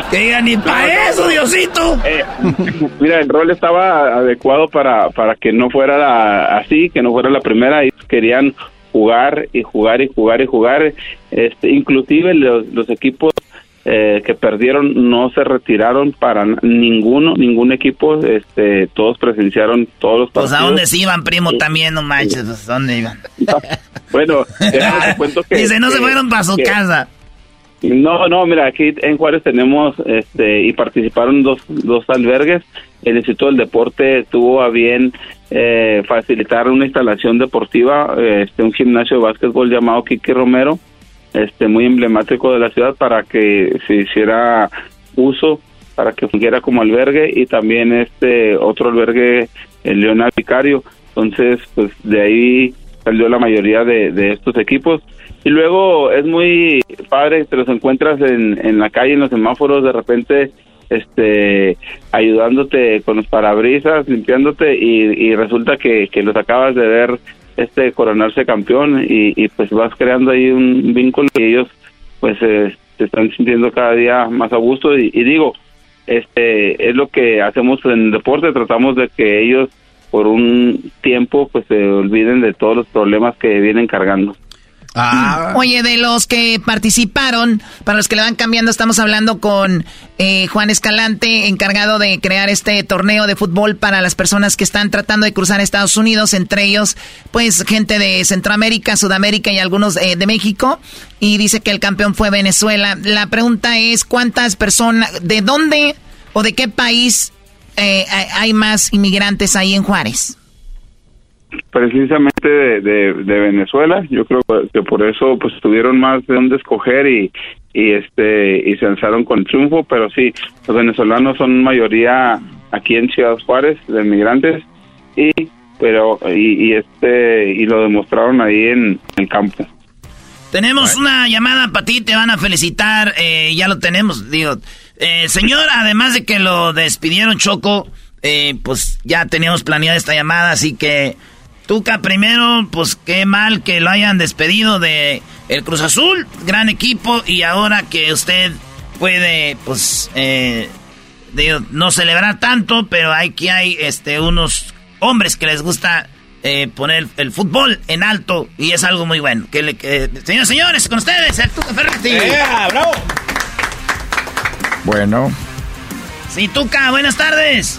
que digan, ni para eso, Diosito. Eh, mira, el rol estaba adecuado para, para que no fuera así, que no fuera la primera y querían jugar y jugar y jugar y jugar. Este, inclusive los, los equipos eh, que perdieron no se retiraron para ninguno, ningún equipo, este, todos presenciaron todos los partidos. Pues a dónde se iban, primo, también, no manches, pues, dónde iban? bueno, te cuento que... Dice, no se fueron para su casa. No, no, mira, aquí en Juárez tenemos, este, y participaron dos, dos albergues. El Instituto del Deporte tuvo a bien eh, facilitar una instalación deportiva, este, un gimnasio de básquetbol llamado Kiki Romero, este, muy emblemático de la ciudad para que se hiciera uso, para que fungiera como albergue y también este otro albergue, el Leonardo Vicario. Entonces, pues de ahí salió la mayoría de, de estos equipos. Y luego es muy padre, te los encuentras en, en la calle, en los semáforos, de repente este ayudándote con los parabrisas, limpiándote y, resulta que, que los acabas de ver este coronarse campeón y, pues vas creando ahí un vínculo y ellos pues se están sintiendo cada día más a gusto y, digo este es lo que hacemos en el deporte tratamos de que ellos por un tiempo pues se olviden de todos los problemas que vienen cargando Ah. Oye, de los que participaron, para los que le van cambiando, estamos hablando con eh, Juan Escalante, encargado de crear este torneo de fútbol para las personas que están tratando de cruzar Estados Unidos, entre ellos, pues, gente de Centroamérica, Sudamérica y algunos eh, de México. Y dice que el campeón fue Venezuela. La pregunta es, ¿cuántas personas, de dónde o de qué país eh, hay más inmigrantes ahí en Juárez? Precisamente de, de, Venezuela. Yo creo que por eso pues tuvieron más de dónde escoger y, y este y se alzaron con triunfo, pero sí, los venezolanos son mayoría aquí en Ciudad Juárez de migrantes y pero y, este y lo demostraron ahí en el campo. Tenemos una llamada para ti, te van a felicitar, eh, ya lo tenemos, digo, eh, señor, además de que lo despidieron Choco, eh, pues ya teníamos planeada esta llamada, así que Tuca, primero, pues qué mal que lo hayan despedido de el Cruz Azul, gran equipo, y ahora que usted puede, pues, eh, no celebrar tanto, pero aquí hay este, unos hombres que les gusta eh, poner el fútbol en alto y es algo muy bueno. Que, le, señores, señores, con ustedes, el Tuca Ferretti. bravo! Bueno. Sí, Tuca, buenas tardes.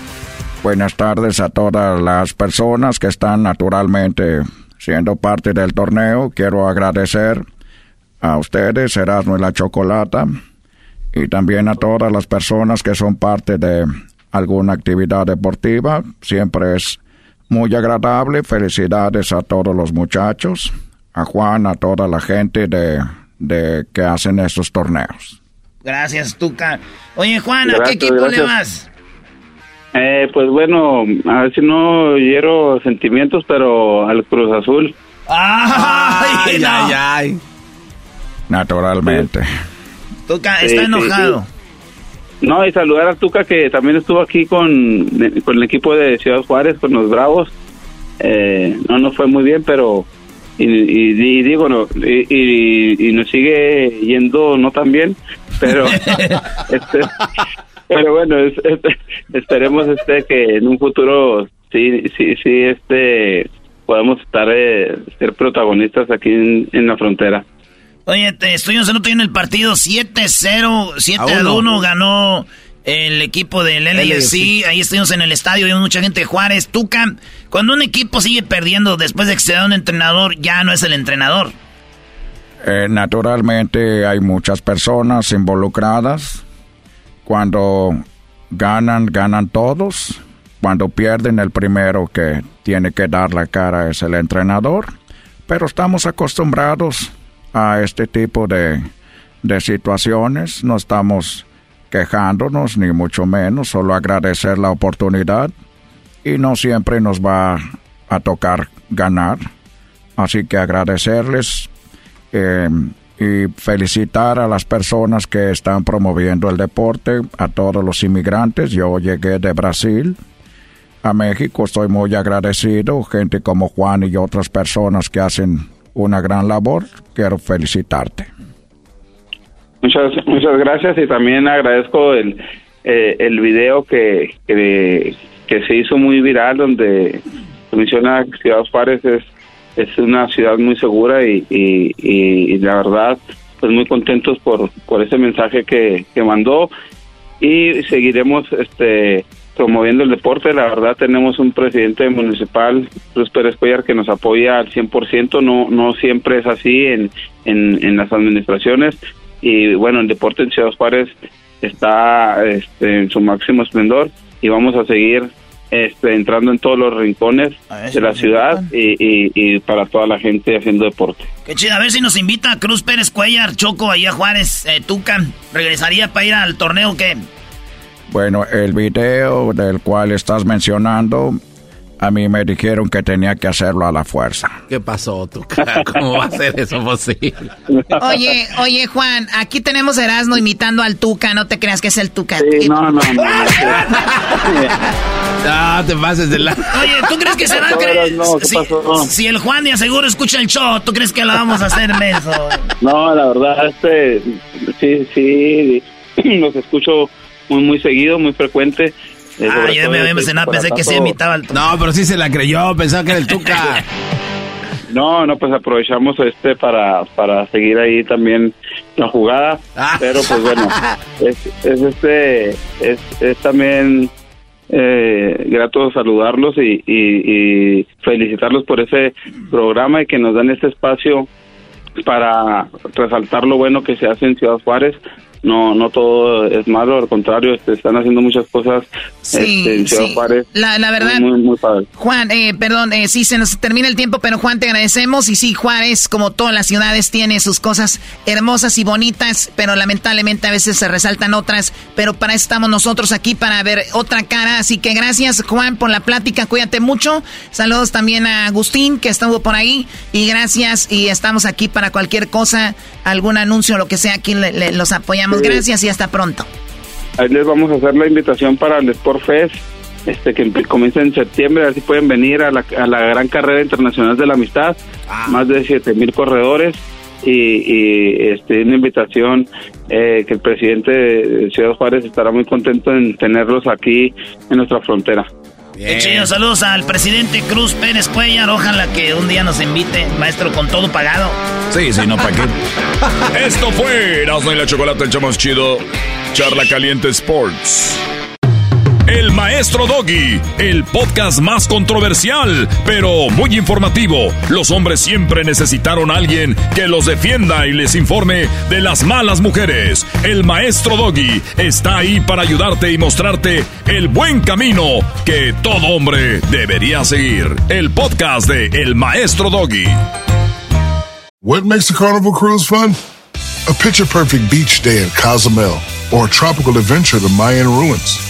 Buenas tardes a todas las personas que están naturalmente siendo parte del torneo. Quiero agradecer a ustedes, Erasmo y la Chocolata, y también a todas las personas que son parte de alguna actividad deportiva. Siempre es muy agradable. Felicidades a todos los muchachos, a Juan, a toda la gente de, de que hacen estos torneos. Gracias, Tuca. Oye, Juan, ¿a qué equipo le vas? Eh, pues bueno, a ver si no hiero sentimientos, pero al Cruz Azul. ¡Ay, ay, ay! Naturalmente. Tuca está enojado. No, y saludar a Tuca que también estuvo aquí con, con el equipo de Ciudad Juárez, con los Bravos. Eh, no nos fue muy bien, pero y, y, digo no y, y, nos sigue yendo no tan bien, pero este, pero bueno, esperemos este que en un futuro sí, sí, sí, este podemos estar eh, ser protagonistas aquí en, la frontera. Oye, te, el otro en el partido 7-0, 7-1 ganó el equipo del LAFC. Ahí estuvimos en el estadio, vimos mucha gente de Juárez. Tuca, cuando un equipo sigue perdiendo después de que se da un entrenador, ya no es el entrenador. Eh, naturalmente hay muchas personas involucradas. Cuando ganan, ganan todos. Cuando pierden, el primero que tiene que dar la cara es el entrenador. Pero estamos acostumbrados a este tipo de, de situaciones. No estamos quejándonos, ni mucho menos, solo agradecer la oportunidad. Y no siempre nos va a tocar ganar. Así que agradecerles eh, y felicitar a las personas que están promoviendo el deporte, a todos los inmigrantes. Yo llegué de Brasil a México, estoy muy agradecido, gente como Juan y otras personas que hacen una gran labor, quiero felicitarte. Muchas, muchas gracias y también agradezco el, eh, el video que, que, se hizo muy viral donde menciona Ciudad Juárez es, es una ciudad muy segura y, y, la verdad pues muy contentos por, por ese mensaje que, que mandó y seguiremos este promoviendo el deporte. La verdad tenemos un presidente municipal, Cruz Pérez Cuellar, que nos apoya al 100%, no, no siempre es así en, en, las administraciones. Y bueno, el deporte en Ciudad Juárez está este, en su máximo esplendor y vamos a seguir este, entrando en todos los rincones de la ciudad y, y, para toda la gente haciendo deporte. Qué chido, a ver si nos invita Cruz Pérez Cuellar, Choco, ahí a Juárez, eh, Tucan. ¿Regresaría para ir al torneo que bueno, el video del cual estás mencionando, a mí me dijeron que tenía que hacerlo a la fuerza. ¿Qué pasó, tú? ¿Cómo va a ser eso posible? Oye, oye, Juan, aquí tenemos Erasmo imitando al Tuca, no te creas que es el Tuca. Sí, no, no, no. no te pases de la... Oye, ¿tú crees que se va a creer? si, si, el Juan de aseguro escucha el show, ¿tú crees que lo vamos a hacer menso? No, la verdad, este, sí, sí, los escucho muy, muy seguido, muy frecuente. Eh, ah, yo me había mencionado, pensé que se imitaba al No, pero sí se la creyó, pensaba que era el Tuca. no, no, pues aprovechamos este para, para seguir ahí también la jugada, ah. pero pues bueno, es, es este, es, es también eh, grato saludarlos y, y, y felicitarlos por ese programa y que nos dan este espacio para resaltar lo bueno que se hace en Ciudad Juárez no no todo es malo, al contrario, este, están haciendo muchas cosas sí, este, en Ciudad Juárez. La, la verdad, muy, muy padre. Juan, eh, perdón, eh, sí se nos termina el tiempo, pero Juan, te agradecemos. Y sí, Juárez, como todas las ciudades, tiene sus cosas hermosas y bonitas, pero lamentablemente a veces se resaltan otras. Pero para eso estamos nosotros aquí, para ver otra cara. Así que gracias, Juan, por la plática. Cuídate mucho. Saludos también a Agustín, que estuvo por ahí. Y gracias, y estamos aquí para cualquier cosa, algún anuncio, lo que sea, aquí los apoyamos gracias y hasta pronto. Ahí les vamos a hacer la invitación para el Sport Fest, este que comienza en septiembre, así pueden venir a la, a la gran carrera internacional de la amistad, ah. más de 7 mil corredores y, este, una invitación eh, que el presidente de Ciudad Juárez estará muy contento en tenerlos aquí en nuestra frontera. Qué saludos al presidente Cruz Pérez Cuellar. Ojalá que un día nos invite, maestro, con todo pagado. Sí, sí, no, ¿para qué? Esto fue Erasmo y la Chocolate, el chamo chido. Charla Caliente Sports. El Maestro Doggy, el podcast más controversial, pero muy informativo. Los hombres siempre necesitaron a alguien que los defienda y les informe de las malas mujeres. El Maestro Doggy está ahí para ayudarte y mostrarte el buen camino que todo hombre debería seguir. El podcast de El Maestro Doggy. What makes a carnival cruise fun? A picture perfect beach day in Cozumel or a tropical adventure to Mayan ruins.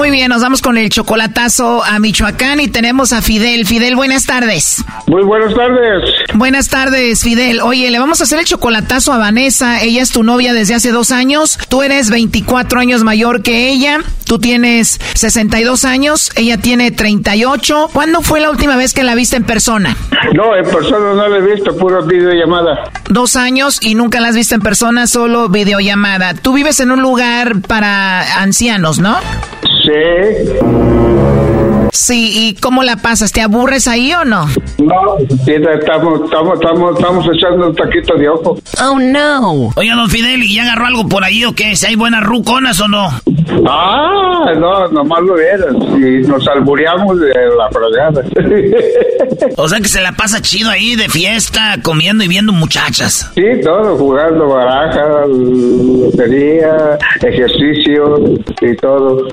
Muy bien, nos vamos con el chocolatazo a Michoacán y tenemos a Fidel. Fidel, buenas tardes. Muy buenas tardes. Buenas tardes, Fidel. Oye, le vamos a hacer el chocolatazo a Vanessa. Ella es tu novia desde hace dos años. Tú eres 24 años mayor que ella. Tú tienes 62 años. Ella tiene 38. ¿Cuándo fue la última vez que la viste en persona? No, en persona no la he visto, puro videollamada. Dos años y nunca la has visto en persona, solo videollamada. Tú vives en un lugar para ancianos, ¿no? Sí. Sí, ¿y cómo la pasas? ¿Te aburres ahí o no? No, estamos, estamos, estamos, estamos echando un taquito de ojo. Oh, no. Oiga, don Fidel, ¿y ya agarró algo por ahí o qué? ¿Si hay buenas ruconas o no? Ah, no, nomás lo vieras. Y nos albureamos de la fregada. o sea que se la pasa chido ahí de fiesta, comiendo y viendo muchachas. Sí, todo, jugando baraja, lotería, ejercicio y todo.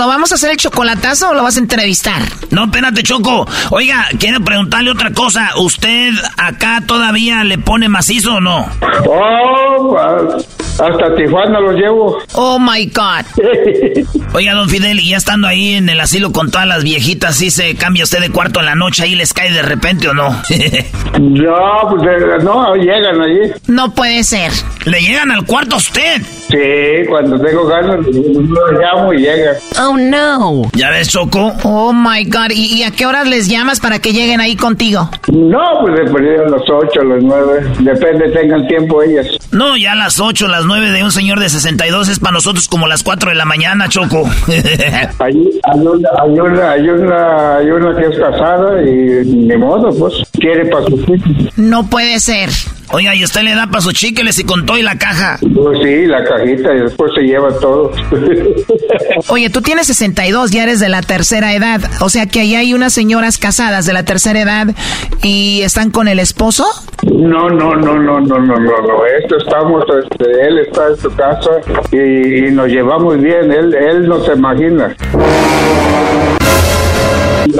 ¿Lo vamos a hacer el chocolatazo o lo vas a entrevistar? No, espérate, Choco. Oiga, quiero preguntarle otra cosa. ¿Usted acá todavía le pone macizo o no? Oh, hasta Tijuana lo llevo. Oh, my God. Oiga, don Fidel, y ya estando ahí en el asilo con todas las viejitas, ¿sí se cambia usted de cuarto en la noche ahí les cae de repente o no? no, pues eh, no, llegan allí. No puede ser. ¿Le llegan al cuarto a usted? Sí, cuando tengo ganas, lo llamo y llega. Oh, no. ¿Ya ves, Choco? Oh, my God. ¿Y, a qué horas les llamas para que lleguen ahí contigo? No, pues después a las 8, a las 9. Depende, tengan tiempo ellas. No, ya a las 8, las 9 de un señor de 62 es para nosotros como las 4 de la mañana, Choco. hay, hay, una, hay, una, hay, una, hay una que es casada y ni modo, pues, quiere para su No puede ser. Oiga, ¿y usted le da para su chiqueles y con todo y la caja? Pues sí, la cajita y después se lleva todo. Oye, tú tienes 62, ya eres de la tercera edad. O sea que ahí hay unas señoras casadas de la tercera edad y están con el esposo. No, no, no, no, no, no, no, no. Esto estamos, este, él está en su casa y, y nos llevamos bien. Él, él no se imagina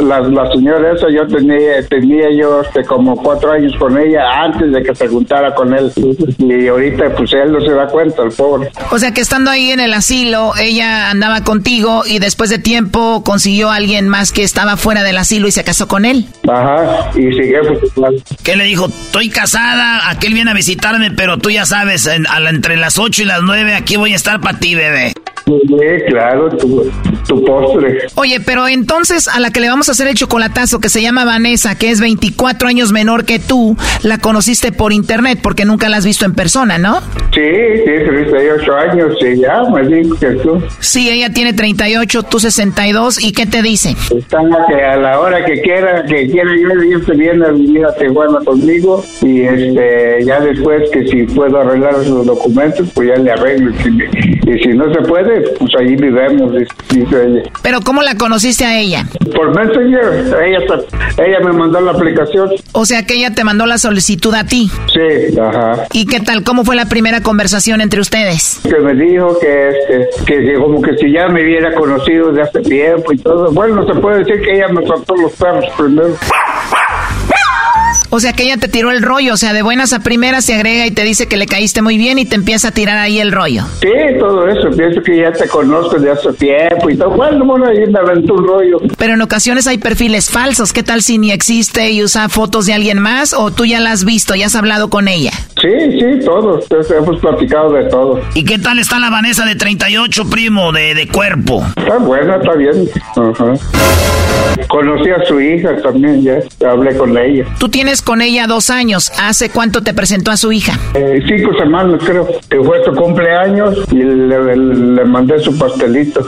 la, la señora esa yo tenía tenía yo este, como cuatro años con ella antes de que se juntara con él. Y ahorita pues él no se da cuenta el pobre. O sea que estando ahí en el asilo ella andaba contigo y después de tiempo consiguió a alguien más que estaba fuera del asilo y se casó con él. Ajá y sigue pues, ¿qué le dijo? estoy casada aquel viene a visitarme pero tú ya sabes entre las ocho y las nueve aquí voy a estar para ti bebé Sí, claro, tu, tu, postre. Oye, pero entonces a la que le vamos a hacer el chocolatazo, que se llama Vanessa, que es 24 años menor que tú, la conociste por internet porque nunca la has visto en persona, ¿no? Sí, sí, 38 años, sí, ya, me dijo que tú. Sí, ella tiene 38, tú 62, ¿y qué te dice? Está que a la hora que quiera, que quiera yo, ella se viene a vivir a Tijuana conmigo y este, ya después que si puedo arreglar los documentos, pues ya le arreglo. Y si no se puede, pues ahí vivemos, dice ella. ¿Pero cómo la conociste a ella? Por Messenger, ella, ella me mandó la aplicación. O sea que ella te mandó la solicitud a ti. Sí, ajá. ¿Y qué tal? ¿Cómo fue la primera conversación entre ustedes? Que me dijo que, este, que como que si ya me hubiera conocido de hace tiempo y todo. Bueno, se puede decir que ella me soltó los perros primero. O sea que ella te tiró el rollo, o sea, de buenas a primeras se agrega y te dice que le caíste muy bien y te empieza a tirar ahí el rollo. Sí, todo eso, pienso que ya te conozco de hace tiempo y todo. Bueno, bueno, ahí me aventó un rollo. Pero en ocasiones hay perfiles falsos, ¿qué tal si ni existe y usa fotos de alguien más o tú ya la has visto, ya has hablado con ella? Sí, sí, todos, hemos platicado de todo. ¿Y qué tal está la Vanessa de 38, primo, de, de cuerpo? Está buena, está bien. Conocí a su hija también, ya hablé con ella. Tú tienes con ella dos años. ¿Hace cuánto te presentó a su hija? Eh, cinco semanas, creo. Que fue su cumpleaños y le, mandé su pastelito.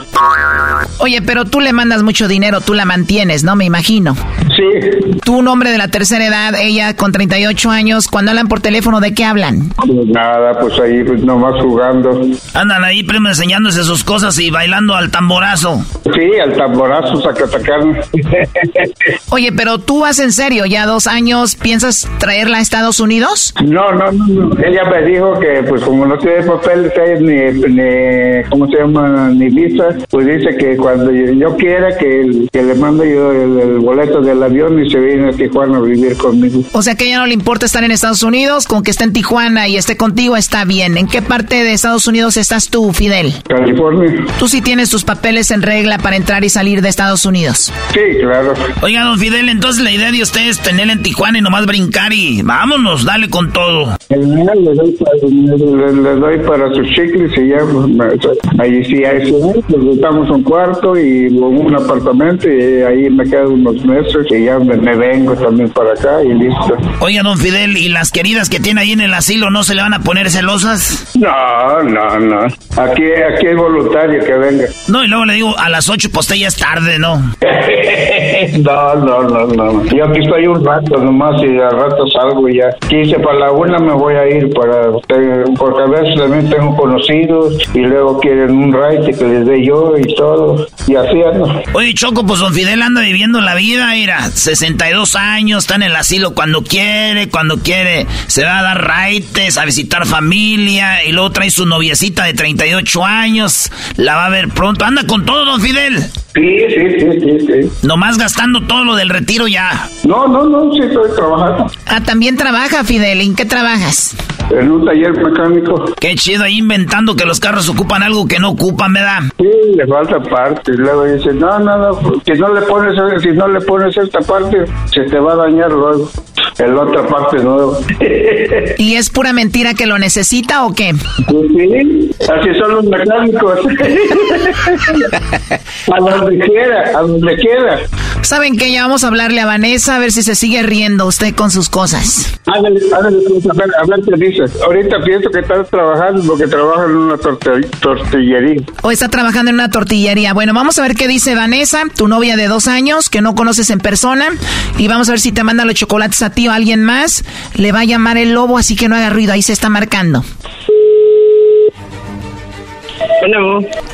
Oye, pero tú le mandas mucho dinero, tú la mantienes, ¿no? Me imagino. Sí. Tú, un hombre de la tercera edad, ella con 38 años, cuando hablan por teléfono, ¿de qué hablan? Pues nada, pues ahí pues nomás jugando. Andan ahí, primo, enseñándose sus cosas y bailando al tamborazo. Sí, al tamborazo, sacar. Oye, pero tú vas en serio, ya dos años ¿Piensas traerla a Estados Unidos? No, no, no, Ella me dijo que, pues, como no tiene papeles ni, ni, ¿cómo se llama? Ni visa, pues dice que cuando yo, quiera que, que, le mando yo el, boleto del avión y se viene a Tijuana a vivir conmigo. O sea que ella no le importa estar en Estados Unidos, con que esté en Tijuana y esté contigo está bien. ¿En qué parte de Estados Unidos estás tú, Fidel? California. Tú sí tienes tus papeles en regla para entrar y salir de Estados Unidos. Sí, claro. Oiga, don Fidel, entonces la idea de usted es tenerla en Tijuana y nomás brincar y vámonos, dale con todo. Le doy para, le, doy para sus chicles y ya, pues, ahí sí, ahí sí, pues estamos un cuarto y un apartamento y ahí me quedo unos meses y ya me, vengo también para acá y listo. Oiga, don Fidel, ¿y las queridas que tiene ahí en el asilo no se le van a poner celosas? No, no, no. Aquí, aquí es voluntario que venga. No, y luego le digo, a las 8 pues ya es tarde, ¿no? no, no, no, no. Yo aquí estoy un rato nomás y al rato salgo ya. Quise para la una me voy a ir para porque a veces también tengo conocidos y luego quieren un ride que les dé yo y todo y así ando. Oye Choco, pues don Fidel anda viviendo la vida, mira, 62 años, está en el asilo cuando quiere, cuando quiere se va a dar raites, a visitar familia y luego trae su noviecita de 38 años, la va a ver pronto, anda con todo don Fidel. Sí, sí, sí, sí, sí. Nomás gastando todo lo del retiro ya. No, no, no, sí estoy trabajando. Ah, también trabaja, Fidel. ¿En qué trabajas? En un taller mecánico. Qué chido ahí inventando que los carros ocupan algo que no ocupan, ¿verdad? Sí, le falta parte. Y luego dice, no, no, no, si no le pones, si no le pones esta parte, se te va a dañar luego. El otra parte no. ¿Y es pura mentira que lo necesita o qué? Pues sí, así son los mecánicos. a donde quiera, a donde quiera. ¿Saben qué? Ya vamos a hablarle a Vanessa a ver si se sigue riendo usted con sus cosas. Ándale, ándale, pues, a. Ahorita pienso que está trabajando porque trabaja en una tortillería. O está trabajando en una tortillería. Bueno, vamos a ver qué dice Vanessa, tu novia de dos años, que no conoces en persona. Y vamos a ver si te manda los chocolates a ti a alguien más, le va a llamar el lobo, así que no haga ruido, ahí se está marcando.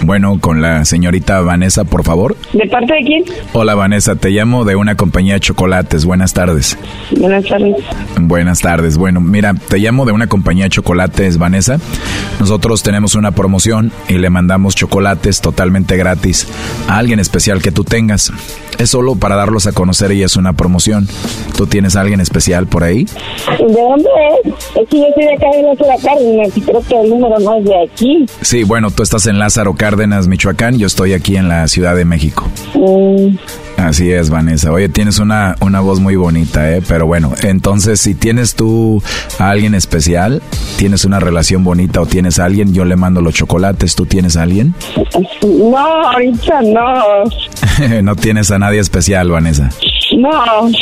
Bueno, con la señorita Vanessa, por favor. ¿De parte de quién? Hola Vanessa, te llamo de una compañía de chocolates. Buenas tardes. Buenas tardes. Buenas tardes. Bueno, mira, te llamo de una compañía de chocolates, Vanessa. Nosotros tenemos una promoción y le mandamos chocolates totalmente gratis a alguien especial que tú tengas. Es solo para darlos a conocer y es una promoción. ¿Tú tienes a alguien especial por ahí? ¿De dónde es? Es que yo soy de acá de la y creo que el número no es de aquí. Sí, bueno, tú estás en Lázaro Cárdenas, Michoacán. Yo estoy aquí en la Ciudad de México. Mm. Así es, Vanessa. Oye, tienes una, una voz muy bonita, ¿eh? Pero bueno, entonces si tienes tú a alguien especial, tienes una relación bonita o tienes a alguien, yo le mando los chocolates. ¿Tú tienes a alguien? No, ahorita no. no tienes a nadie especial, Vanessa. No,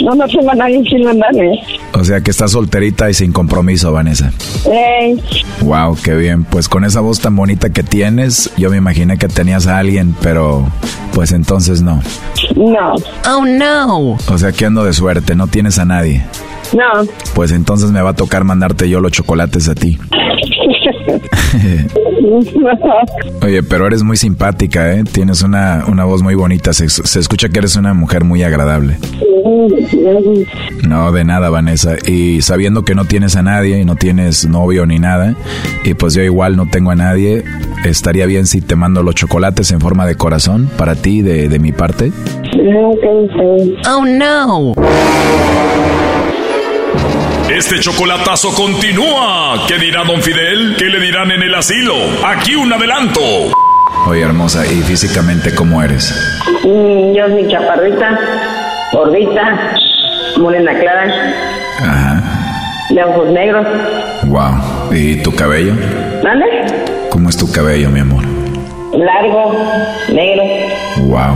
no, no tengo a nadie sin mandarme. O sea que estás solterita y sin compromiso, Vanessa. Eh. Wow, qué bien. Pues con esa voz tan bonita que tienes, yo me imaginé que tenías a alguien, pero pues entonces no. No. Oh, no. O sea que ando de suerte, no tienes a nadie. No. Pues entonces me va a tocar mandarte yo los chocolates a ti. Oye, pero eres muy simpática, ¿eh? Tienes una, una voz muy bonita. Se, se, escucha que eres una mujer muy agradable. No, de nada, Vanessa. Y sabiendo que no tienes a nadie y no tienes novio ni nada, y pues yo igual no tengo a nadie, estaría bien si te mando los chocolates en forma de corazón para ti, de, de mi parte. Oh, no. Este chocolatazo continúa. ¿Qué dirá don Fidel? ¿Qué le dirán en el asilo? Aquí un adelanto. Oye, hermosa, ¿y físicamente cómo eres? Mm, yo soy chaparrita, gordita, morena clara. Ajá. De ojos negros. Wow. ¿Y tu cabello? ¿Dónde? ¿Cómo es tu cabello, mi amor? Largo, negro. Wow.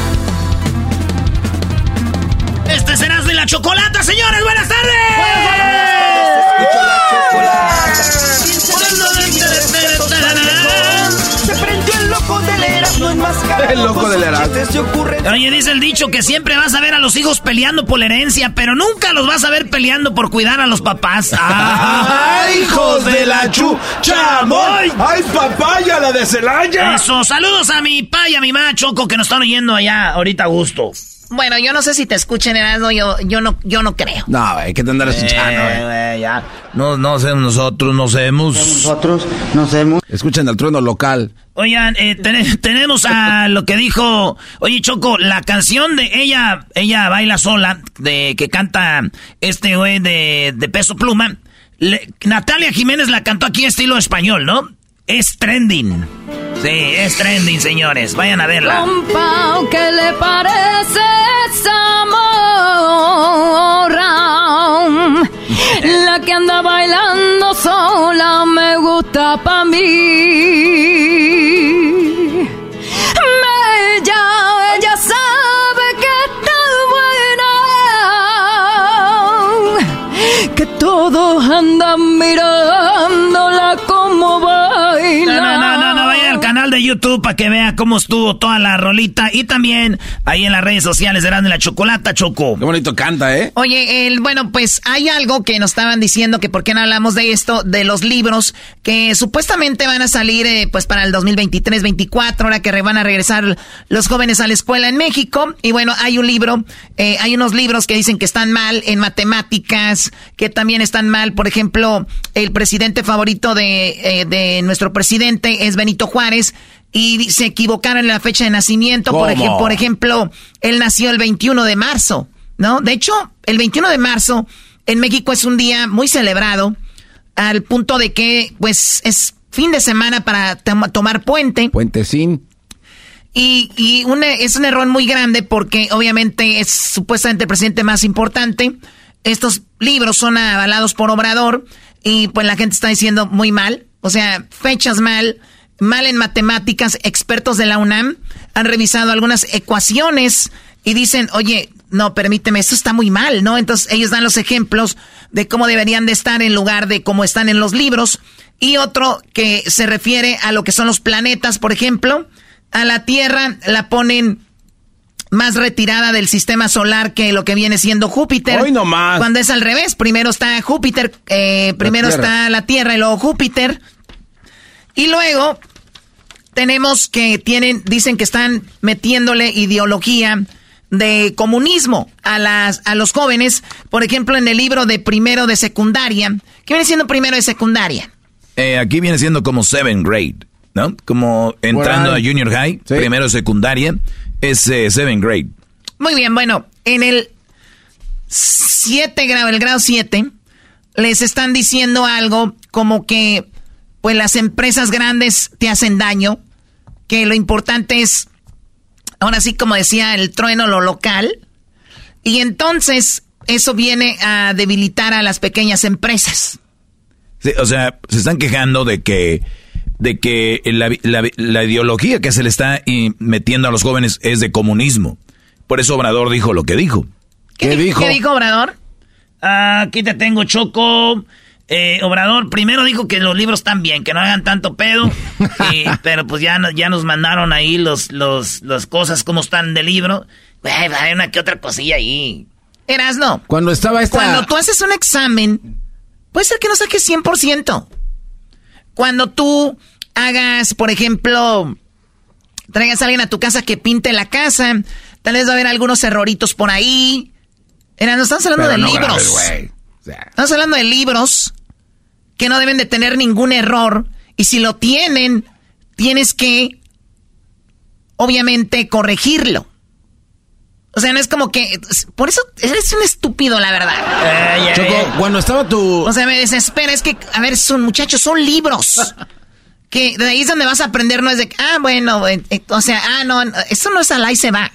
La chocolata, señores. Buenas tardes. Buenas tardes. Se prendió el loco del Erasmo El loco del Erasmo. Oye, dice el dicho que siempre vas a ver a los hijos peleando por la herencia, pero nunca los vas a ver peleando por cuidar a los papás. ¡Ay, hijos de la chucha! ¡Ay, papaya, la de Celaya! Eso, saludos a mi pa y a mi ma Choco que nos están oyendo allá ahorita a gusto. Bueno, yo no sé si te escuchen, Erasmo, yo, yo no, yo no creo. No, hay que andar escuchando, eh, ya. No, no sé, nosotros no sabemos. Nosotros no sabemos. Escuchen al trueno local. Oigan, eh, tenemos a lo que dijo, oye Choco, la canción de ella, ella baila sola, de que canta este güey de, de peso pluma. Natalia Jiménez la cantó aquí estilo español, ¿no? Es trending. Sí, es trending, señores. Vayan a verla. Compa, ¿qué le parece esa morra? La que anda bailando sola me gusta pa' mí. Ella, ella sabe que está buena. Que todos andan mirándola YouTube para que vea cómo estuvo toda la rolita. Y también ahí en las redes sociales de la Chocolata, Choco. Qué bonito canta, ¿eh? Oye, el, bueno, pues hay algo que nos estaban diciendo que por qué no hablamos de esto, de los libros que supuestamente van a salir eh, pues para el 2023-24, ahora que van a regresar los jóvenes a la escuela en México. Y bueno, hay un libro, eh, hay unos libros que dicen que están mal en matemáticas, que también están mal. Por ejemplo, el presidente favorito de, eh, de nuestro presidente es Benito Juárez y se equivocaron en la fecha de nacimiento. Por, ejemplo, por ejemplo, él nació el 21 de marzo, ¿no? De hecho, el 21 de marzo en México es un día muy celebrado al punto de que, pues, es fin de semana para tomar puente. Puente sin. Y, y es un error muy grande porque obviamente es supuestamente el presidente más importante. Estos libros son avalados por Obrador y pues la gente está diciendo muy mal. O sea, fechas mal mal en matemáticas, expertos de la UNAM han revisado algunas ecuaciones y dicen, oye, no, permíteme, esto está muy mal, ¿no? Entonces ellos dan los ejemplos de cómo deberían de estar en lugar de cómo están en los libros. Y otro que se refiere a lo que son los planetas, por ejemplo, a la Tierra la ponen más retirada del sistema solar que lo que viene siendo Júpiter. Hoy no más. Cuando es al revés, primero está Júpiter, eh, primero está la Tierra y luego Júpiter. Y luego tenemos que tienen, dicen que están metiéndole ideología de comunismo a las a los jóvenes, por ejemplo, en el libro de primero de secundaria. ¿Qué viene siendo primero de secundaria? Eh, aquí viene siendo como seventh grade, ¿no? Como entrando a junior high, primero de secundaria, es eh, seventh grade. Muy bien, bueno, en el 7 grado, el grado 7, les están diciendo algo como que pues las empresas grandes te hacen daño, que lo importante es, ahora sí como decía el trueno, lo local, y entonces eso viene a debilitar a las pequeñas empresas. Sí, o sea, se están quejando de que de que la, ideología que se le está metiendo a los jóvenes es de comunismo. Por eso Obrador dijo lo que dijo. ¿Qué, dijo? ¿Qué dijo Obrador? aquí te tengo, Choco. Eh, Obrador primero dijo que los libros están bien, que no hagan tanto pedo, pero pues ya, ya nos mandaron ahí los, los, las cosas como están del libro. hay una que otra cosilla ahí. Eras no. Cuando estaba esta... Cuando tú haces un examen, puede ser que no saques 100%. Cuando tú hagas, por ejemplo, traigas a alguien a tu casa que pinte la casa, tal vez va a haber algunos erroritos por ahí. Eras, no estamos hablando de libros. Estamos hablando de libros que no deben de tener ningún error. Y si lo tienen, tienes que, obviamente, corregirlo. O sea, no es como que. Por eso eres un estúpido, la verdad. Choco, cuando estaba tu. O sea, me desespera. Es que, a ver, son muchachos, son libros. que de ahí es donde vas a aprender, no es de. Ah, bueno, eh, eh, o sea, ah, no, eso no es al ahí se va.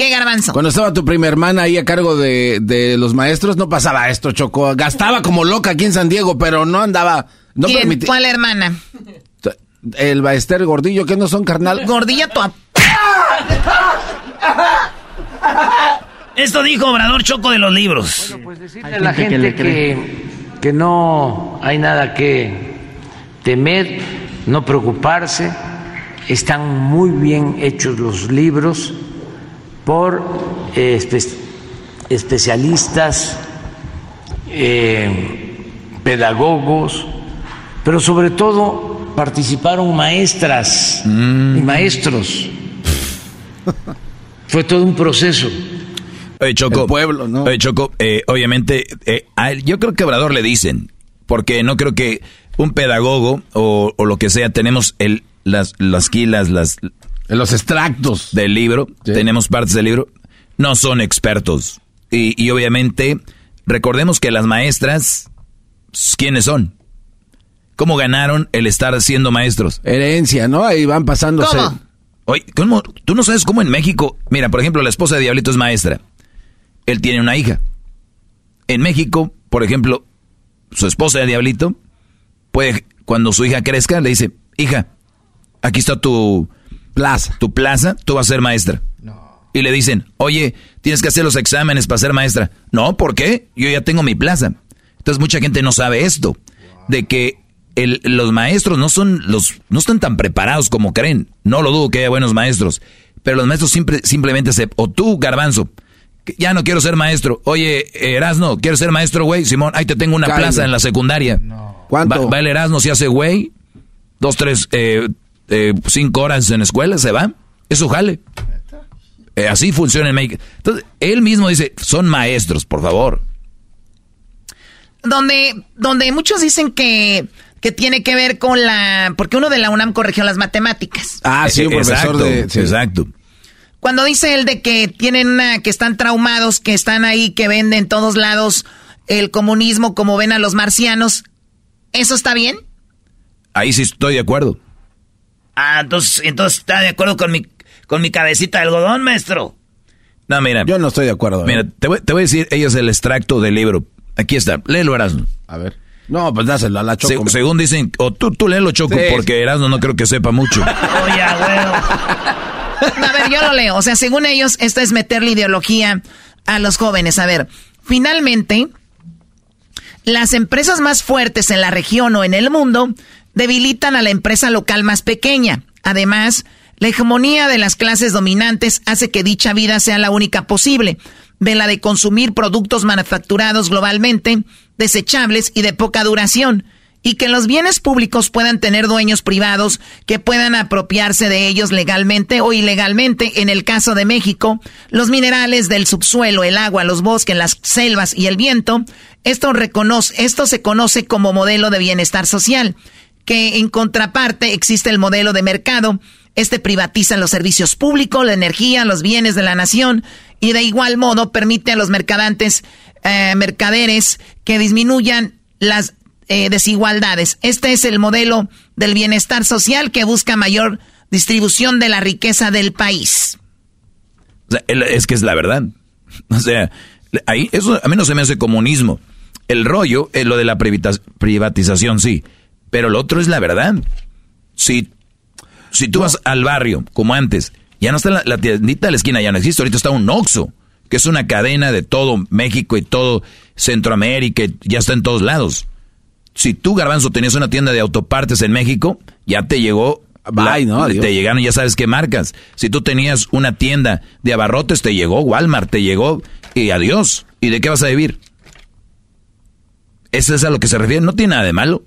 ¿Qué garbanzo? Cuando estaba tu prima hermana ahí a cargo de, de, los maestros, no pasaba esto, Choco. Gastaba como loca aquí en San Diego, pero no andaba. No ¿Quién? ¿Cuál hermana? El Baester Gordillo, que no son carnal. Gordilla tu. Esto dijo Obrador Choco de los libros. Bueno, pues decirle a la gente, que, que, no hay nada que temer, no preocuparse. Están muy bien hechos los libros por eh, especialistas, eh, pedagogos, pero sobre todo participaron maestras mm. y maestros. Fue todo un proceso. Oye, Choco. El pueblo, ¿no? Oye, Choco, eh, obviamente, eh, yo creo que a Obrador le dicen, porque no creo que un pedagogo o, lo que sea, tenemos el, las, las quilas, las... Los extractos. Del libro, tenemos partes del libro, no son expertos. Y, y obviamente, recordemos que las maestras, ¿quiénes son? ¿Cómo ganaron el estar siendo maestros? Herencia, ¿no? Ahí van pasándose. ¿Cómo? Oye, ¿tú no sabes cómo en México? Mira, por ejemplo, la esposa de Diablito es maestra. Él tiene una hija. En México, por ejemplo, su esposa de Diablito puede, cuando su hija crezca, le dice, hija, aquí está tu plaza, tu plaza, tú vas a ser maestra. Y le dicen, oye, tienes que hacer los exámenes para ser maestra. No, ¿por qué? Yo ya tengo mi plaza. Entonces mucha gente no sabe esto, de que los maestros no son los no están tan preparados como creen. No lo dudo que haya buenos maestros, pero los maestros siempre, simplemente se o tú Garbanzo, ya no quiero ser maestro. Oye, Erasno, ¿quieres ser maestro, güey? Simón, ahí te tengo una plaza en la secundaria. ¿Cuánto? Va, el Erasno, se hace güey, dos, tres, eh, eh, cinco horas en escuela, se va. Eso jale. Eh, así funciona en México. Entonces, él mismo dice, son maestros, por favor. Donde, donde muchos dicen que que tiene que ver con la... Porque uno de la UNAM corrigió las matemáticas. Ah, sí, un profesor de... Exacto. Cuando dice él de que tienen una, que están traumados, que están ahí, que venden en todos lados el comunismo como ven a los marcianos, ¿eso está bien? Ahí sí estoy de acuerdo. Ah, entonces, entonces está de acuerdo con mi, con mi cabecita de algodón, maestro. No, mira. Yo no estoy de acuerdo. Mira, te voy, te voy a decir, ellos el extracto del libro. Aquí está, léelo, Erasmo. A ver. No, pues dáselo a la Choco. según dicen, o tú, tú léelo, Choco, porque Erasmo no creo que sepa mucho. Oye, güey. A ver, yo lo leo. O sea, según ellos, esto es meterle ideología a los jóvenes. A ver, finalmente, las empresas más fuertes en la región o en el mundo debilitan a la empresa local más pequeña. Además, la hegemonía de las clases dominantes hace que dicha vida sea la única posible de la de consumir productos manufacturados globalmente, desechables y de poca duración, y que los bienes públicos puedan tener dueños privados que puedan apropiarse de ellos legalmente o ilegalmente. En el caso de México, los minerales del subsuelo, el agua, los bosques, las selvas y el viento, esto, reconoce, esto se conoce como modelo de bienestar social, que en contraparte existe el modelo de mercado. Este privatiza los servicios públicos, la energía, los bienes de la nación y de igual modo permite a los mercadantes, eh, mercaderes que disminuyan las eh, desigualdades. Este es el modelo del bienestar social que busca mayor distribución de la riqueza del país. es que es la verdad. O sea, ahí, eso a mí no se me hace comunismo. El rollo, es lo de la privatización, sí. Pero lo otro es la verdad. Si, si tú vas al barrio, como antes, ya no está la, tiendita de la esquina, ya no existe. Ahorita está un Oxxo, que es una cadena de todo México y todo Centroamérica, ya está en todos lados. Si tú, Garbanzo, tenías una tienda de autopartes en México, ya te llegó Bye, ¿no? Te llegaron, ya sabes qué marcas. Si tú tenías una tienda de abarrotes, te llegó Walmart, te llegó y adiós. ¿Y de qué vas a vivir? Eso es a lo que se refiere, no tiene nada de malo.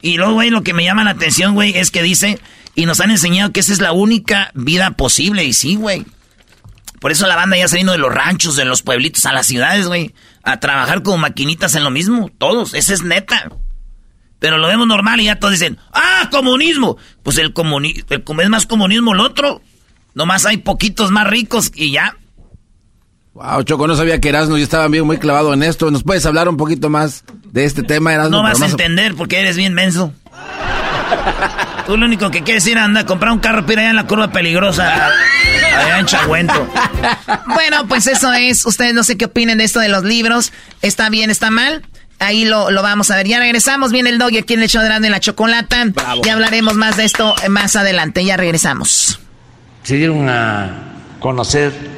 Y luego, güey, lo que me llama la atención, güey, es que dice, y nos han enseñado que esa es la única vida posible, y sí, güey. Por eso la banda ya saliendo de los ranchos, de los pueblitos, a las ciudades, güey, a trabajar como maquinitas en lo mismo, todos, esa es neta. Pero lo vemos normal y ya todos dicen, ¡ah, comunismo! Pues el comunismo, es más comunismo el otro. Nomás hay poquitos más ricos y ya. Wow, Choco, no sabía que Erasmo y estaban bien muy clavado en esto. ¿Nos puedes hablar un poquito más de este tema, Erasmo? No vas a entender porque eres bien menso. Tú lo único que quieres ir a andar a comprar un carro para allá en la curva peligrosa. Allá en Chagüento. Bueno, pues eso es. Ustedes no sé qué opinen de esto de los libros. ¿Está bien, está mal? Ahí lo, lo vamos a ver. Ya regresamos. Viene el doggy aquí en el show de la chocolata. Ya hablaremos más de esto más adelante. Ya regresamos. Se dieron a conocer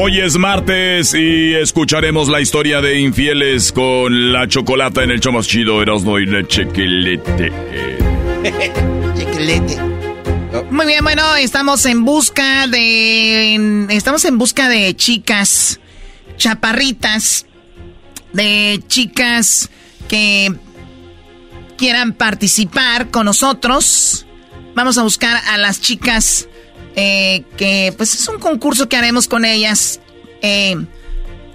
Hoy es martes y escucharemos la historia de infieles con la chocolata en el show más chido, Erasmo y la chequelete. Muy bien, bueno, estamos en busca de. Estamos en busca de chicas chaparritas, de chicas que quieran participar con nosotros. Vamos a buscar a las chicas eh, que pues es un concurso que haremos con ellas, eh,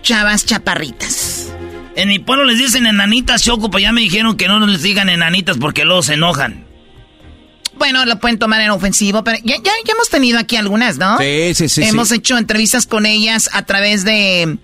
chavas chaparritas. En mi pueblo les dicen enanitas, Choco, pues ya me dijeron que no les digan enanitas porque luego se enojan. Bueno, lo pueden tomar en ofensivo, pero ya, ya, hemos tenido aquí algunas, ¿no? Sí, sí, sí. Hemos hecho entrevistas con ellas a través de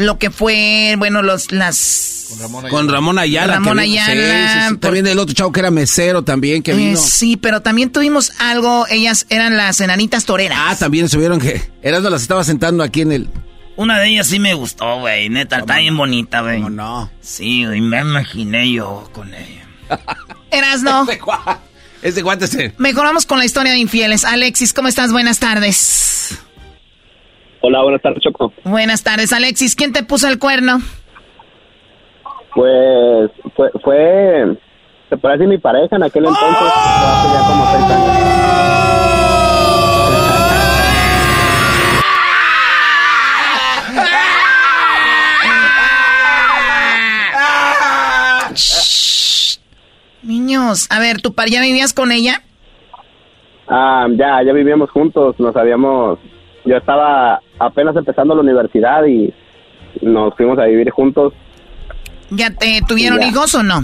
lo que fue, bueno, los, las... Con Ramón Ayala. Ramón Ayala. Sí, También el otro chavo que era mesero también, que vino. Eh, sí, pero también tuvimos algo, ellas eran las enanitas toreras. Ah, también subieron que... Eras las estaba sentando aquí en el... Una de ellas sí me gustó, güey, neta, está bien bonita, güey. No, no. Sí, güey, me imaginé yo con ella. Eras no. Ese guante se... Mejoramos con la historia de infieles. Alexis, ¿cómo estás? Buenas tardes. Hola, buenas tardes, Choco. Buenas tardes, Alexis. ¿Quién te puso el cuerno? Pues fue, fue se parece mi pareja en aquel entonces, hace ya como seis años. Niños, a ver, ¿tu par ya vivías con ella? Ah, ya, ya vivíamos juntos, nos habíamos yo estaba apenas empezando la universidad y nos fuimos a vivir juntos. ¿Ya te tuvieron hijos o no?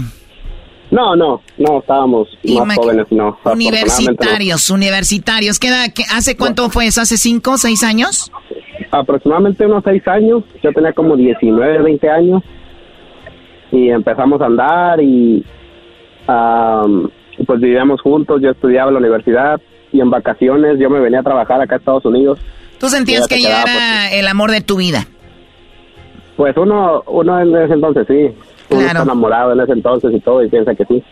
No, no, no, estábamos más jóvenes, no. Universitarios, universitarios. ¿Qué ¿Hace cuánto fue eso? ¿Hace cinco, seis años? Aproximadamente unos seis años. Yo tenía como 19, 20 años. Y empezamos a andar y pues vivíamos juntos. Yo estudiaba en la universidad y en vacaciones yo me venía a trabajar acá a Estados Unidos. ¿Tú sentías que ella era el amor de tu vida? Pues uno, uno en ese entonces sí. Uno está enamorado en ese entonces y todo y piensa que sí.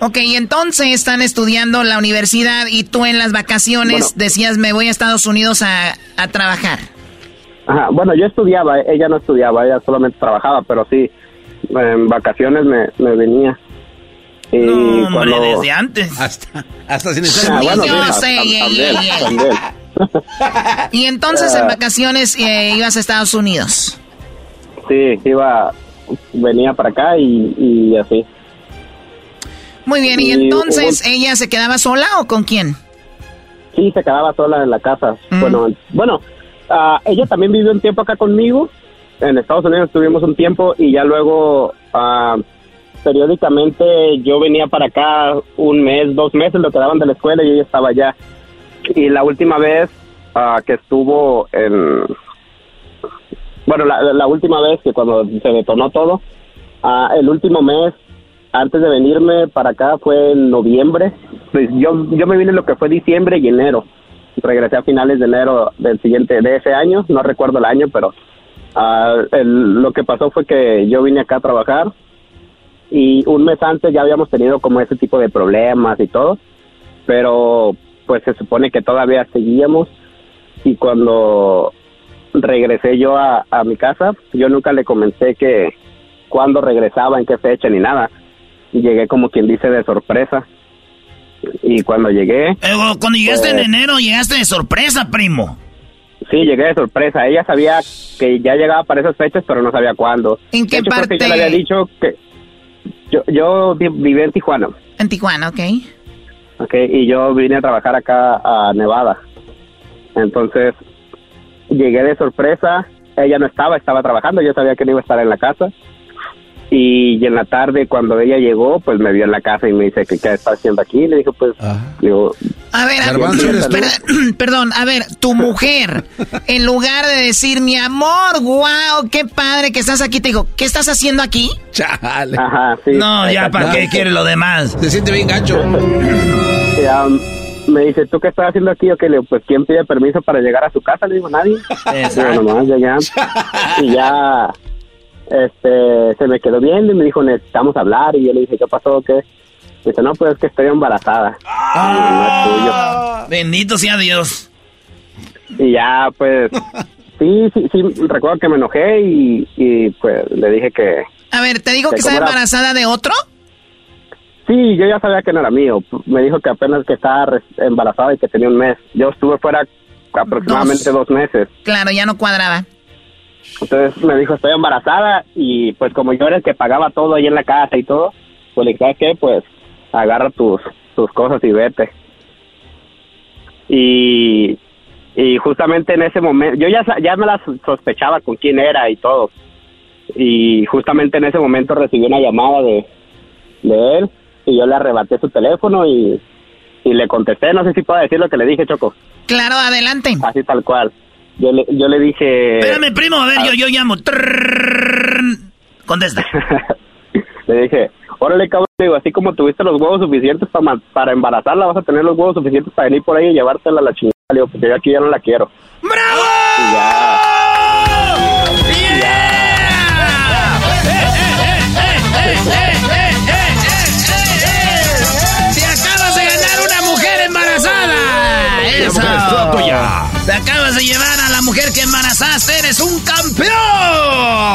Ok, y entonces están estudiando la universidad y tú en las vacaciones decías me voy a Estados Unidos a, a trabajar. Ajá, bueno, yo estudiaba, ella no estudiaba, ella solamente trabajaba, pero sí, en vacaciones me, me venía. Y no, hombre, desde antes. Hasta, hasta sin estar ah, bueno, y entonces en ah. vacaciones eh, ibas a Estados Unidos. Sí, iba, venía para acá y, así. Muy bien, y, entonces ella se quedaba sola o con quién? Sí, se quedaba sola en la casa. Mm. Bueno, bueno, ah, ella también vivió un tiempo acá conmigo. En Estados Unidos estuvimos un tiempo y ya luego uh, periódicamente yo venía para acá un mes, dos meses, lo quedaban de la escuela y ella estaba allá. Y la última vez uh, que estuvo en... Bueno, la, última vez que cuando se detonó todo, uh, el último mes antes de venirme para acá fue en noviembre. Pues yo, yo me vine lo que fue diciembre y enero. Regresé a finales de enero del siguiente, de ese año, no recuerdo el año, pero uh, el, lo que pasó fue que yo vine acá a trabajar y un mes antes ya habíamos tenido como ese tipo de problemas y todo, pero pues se supone que todavía seguíamos y cuando regresé yo a, mi casa, yo nunca le comenté que cuándo regresaba, en qué fecha ni nada. Llegué como quien dice de sorpresa. Y cuando llegué... Eh, pero cuando llegaste en pues enero, llegaste de sorpresa, primo. Sí, llegué de sorpresa. Ella sabía que ya llegaba para esas fechas, pero no sabía cuándo. ¿En qué parte? Yo le había dicho que yo, yo vivía en Tijuana. En Tijuana, ok okay, y yo vine a trabajar acá a Nevada. Entonces, llegué de sorpresa, ella no estaba, estaba trabajando, yo sabía que no iba a estar en la casa. Y, en la tarde, cuando ella llegó, pues me vio en la casa y me dice, ¿qué, qué está haciendo aquí? Le dije, pues, digo... A ver, a, perdón, perdón, a ver, tu mujer, en lugar de decir, mi amor, wow, qué padre que estás aquí, te digo, ¿qué estás haciendo aquí? Chale. Ajá, sí. No, ya, ¿para qué quiere lo demás? Se siente bien gancho. Um, me dice, ¿tú qué estás haciendo aquí? O que pues, ¿quién pide permiso para llegar a su casa? Le digo, nadie. Exacto. Y, nomás, ya, ya. y ya, este, se me quedó viendo y me dijo, necesitamos hablar. Y yo le dije, ¿qué pasó? ¿Qué? Dice, no, pues es que estoy embarazada. ¡Ah! Y no es tuyo. Bendito sea Dios. Y ya, pues, sí, sí, sí, recuerdo que me enojé y, y pues le dije que... A ver, ¿te digo que, que estaba embarazada de otro? Sí, yo ya sabía que no era mío. Me dijo que apenas que estaba embarazada y que tenía un mes. Yo estuve fuera aproximadamente dos meses. Claro, ya no cuadraba. Entonces me dijo, estoy embarazada y pues como yo era el que pagaba todo ahí en la casa y todo, pues le dije, ¿sabes qué? Pues agarra tus, tus cosas y vete. Y, y justamente en ese momento, yo ya, ya me la sospechaba con quién era y todo. Y justamente en ese momento recibí una llamada de, de él y yo le arrebaté su teléfono y, y le contesté, no sé si puedo decir lo que le dije, Choco. Claro, adelante. Así tal cual. Yo le, yo le dije... Espérame, primo, a ver. Yo, ah. yo llamo. Trrr, contesta. le dije, órale, cabrón, digo, así como tuviste los huevos suficientes para, para embarazarla, vas a tener los huevos suficientes para venir por ahí y llevártela a la chingada, digo, porque yo aquí ya no la quiero. ¡Bravo! Y ya. Acabas de ganar una mujer embarazada. Eso. Te acabas de llevar a la mujer que embarazaste. ¡Eres un campeón!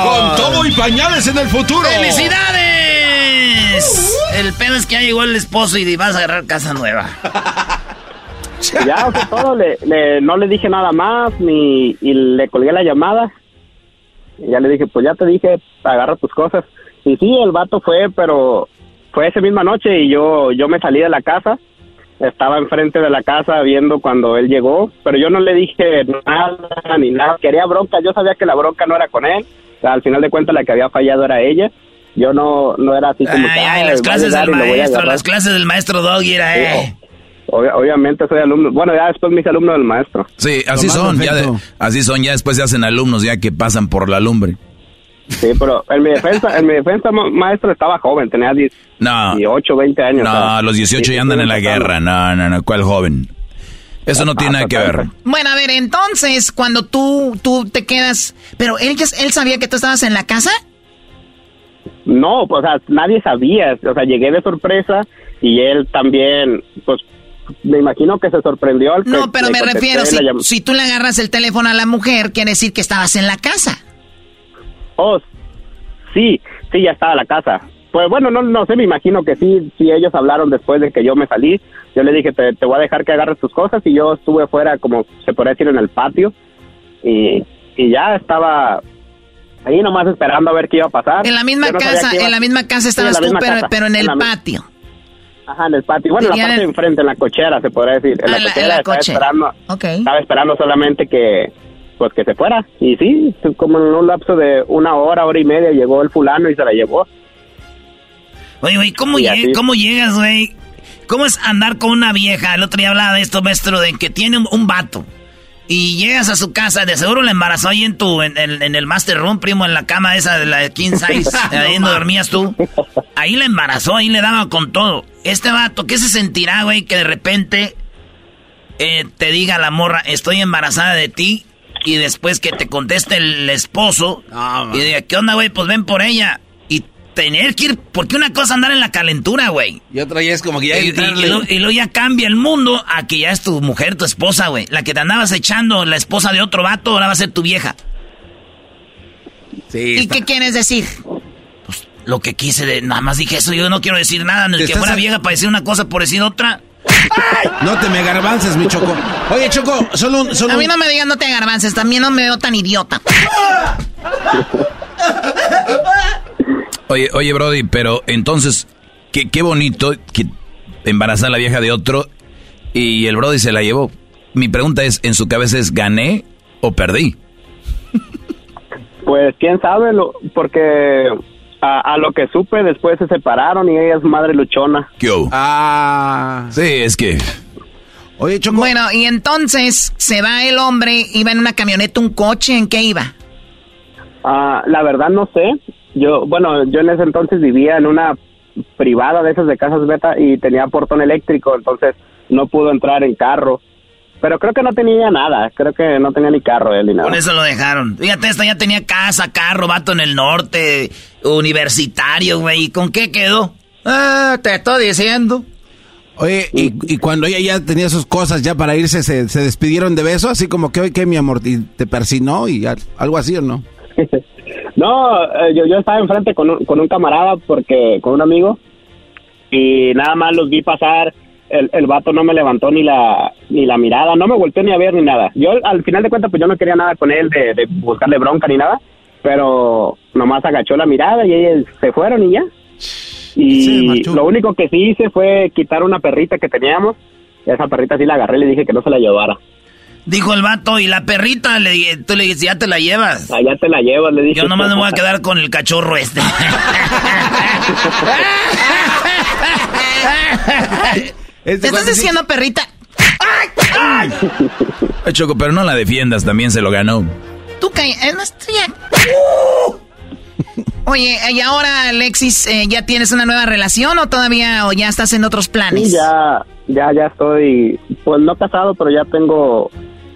Con todo y pañales en el futuro. ¡Felicidades! El pedo es que ya llegó el esposo y vas a agarrar casa nueva. Ya fue todo, le, le- no le dije nada más ni y le colgué la llamada. Y ya le dije, pues ya te dije, agarra tus cosas. Y sí, el vato fue, pero fue esa misma noche y yo yo me salí de la casa. Estaba enfrente de la casa viendo cuando él llegó, pero yo no le dije nada ni nada. Quería bronca, yo sabía que la bronca no era con él. O sea, al final de cuentas la que había fallado era ella. Yo no no era así como Ay, que, ay, "Ay, las clases del maestro, agarrar". las clases del maestro Doggy era, eh. Obvia- obviamente soy alumno. Bueno, ya después me hice alumno del maestro. Sí, así son, ya de- así son, ya después se hacen alumnos ya que pasan por la lumbre. Sí, pero en mi defensa, en mi defensa, ma- maestro, estaba joven, tenía 10, No. 18, 20 años. No, los 18 sí, ya andan en la guerra. No, no, no, ¿cuál joven? Eso no tiene nada que ver. Bueno, a ver, entonces, cuando tú, tú te quedas... Pero él, él sabía que tú estabas en la casa. No, pues, o sea, nadie sabía. O sea, llegué de sorpresa y él también, pues, me imagino que se sorprendió al que No, pero me refiero, si, si tú le agarras el teléfono a la mujer, quiere decir que estabas en la casa. Oh, sí, sí, ya estaba la casa. Pues bueno, no, no sé, me imagino que sí, sí, ellos hablaron después de que yo me salí. Yo le dije, te, te voy a dejar que agarres tus cosas y yo estuve fuera, como se podría decir, en el patio. Y, y ya estaba ahí nomás esperando a ver qué iba a pasar. En la misma no casa, iba- en la misma casa Sí, estabas la tú, misma pero, casa, pero en el patio. Ajá, en el patio. Bueno, en la parte de enfrente, en la cochera, se podría decir. En Ah, la la- cochera en la estaba cochera. esperando. Ok. Estaba esperando solamente que, pues, que se fuera. Y sí, como en un lapso de una hora, hora y media, llegó el fulano y se la llevó. Oye, güey, ¿cómo, ¿cómo llegas, güey? ¿Cómo es andar con una vieja? El otro día hablaba de esto, maestro, de que tiene un, vato. Y llegas a su casa, de seguro la embarazó ahí en tu, en, el master room, primo, en la cama esa de la king size, ahí donde dormías tú. Ahí la embarazó, ahí le daba con todo. Este vato, ¿qué se sentirá, güey, que de repente eh, te diga la morra, estoy embarazada de ti? Y después que te conteste el esposo y diga, ¿qué onda, güey? Pues ven por ella tener que ir, porque una cosa andar en la calentura, güey. Y otra ya es como que ya... Y, y, luego ya cambia el mundo a que ya es tu mujer, tu esposa, güey. La que te andabas echando, la esposa de otro vato, ahora va a ser tu vieja. Sí, ¿Y qué quieres decir? Pues lo que quise, de, nada más dije eso, yo no quiero decir nada, en el que fuera vieja para decir una cosa por decir otra. No te me garbances, mi Choco. Oye, Choco, solo un... Solo a mí no me digas no te garbances, también no me veo tan idiota. Oye, oye, Brody, pero entonces, qué, qué bonito que embarazar a la vieja de otro y el Brody se la llevó. Mi pregunta es, ¿en su cabeza es gané o perdí? Pues quién sabe, lo, porque a, lo que supe después se separaron y ella es madre luchona. ¿Qué Ah. Sí, es que... Oye, Choco. Bueno, y entonces se va el hombre, iba en una camioneta, un coche, ¿en qué iba? Ah, la verdad no sé, yo, bueno, yo en ese entonces vivía en una privada de esas de casas beta y tenía portón eléctrico, entonces no pudo entrar en carro. Pero creo que no tenía nada, creo que no tenía ni carro él ni nada. Por eso lo dejaron. Fíjate, esto ya tenía casa, carro, vato en el norte, universitario, güey. ¿Y con qué quedó? Ah, te estoy diciendo. Oye, y, y, cuando ella ya tenía sus cosas ya para irse, se, se despidieron de beso, así como que, hoy que mi amor, y te persinó y algo así, ¿o no? No, eh, yo, yo estaba enfrente con un, con un camarada, porque con un amigo, y nada más los vi pasar. El, el vato no me levantó ni la ni la mirada, no me volteó ni a ver ni nada. Yo al final de cuentas pues yo no quería nada con él de, de buscarle bronca ni nada, pero nomás agachó la mirada y ellos se fueron y ya. Y lo único que sí hice fue quitar una perrita que teníamos. Esa perrita sí la agarré y le dije que no se la llevara. Dijo el vato, y la perrita, le, tú le dices, ya te la llevas. Ah, ya te la llevas, le dije. Yo nomás me voy a quedar con el cachorro este. ¿Te estás diciendo perrita? ¡Ay! ¡Ay! Choco, pero no la defiendas, también se lo ganó. Tú calla, no estoy Oye, ¿y ahora, Alexis, eh, ya tienes una nueva relación o todavía o ya estás en otros planes? Sí, ya, ya, ya estoy, pues no casado, pero ya tengo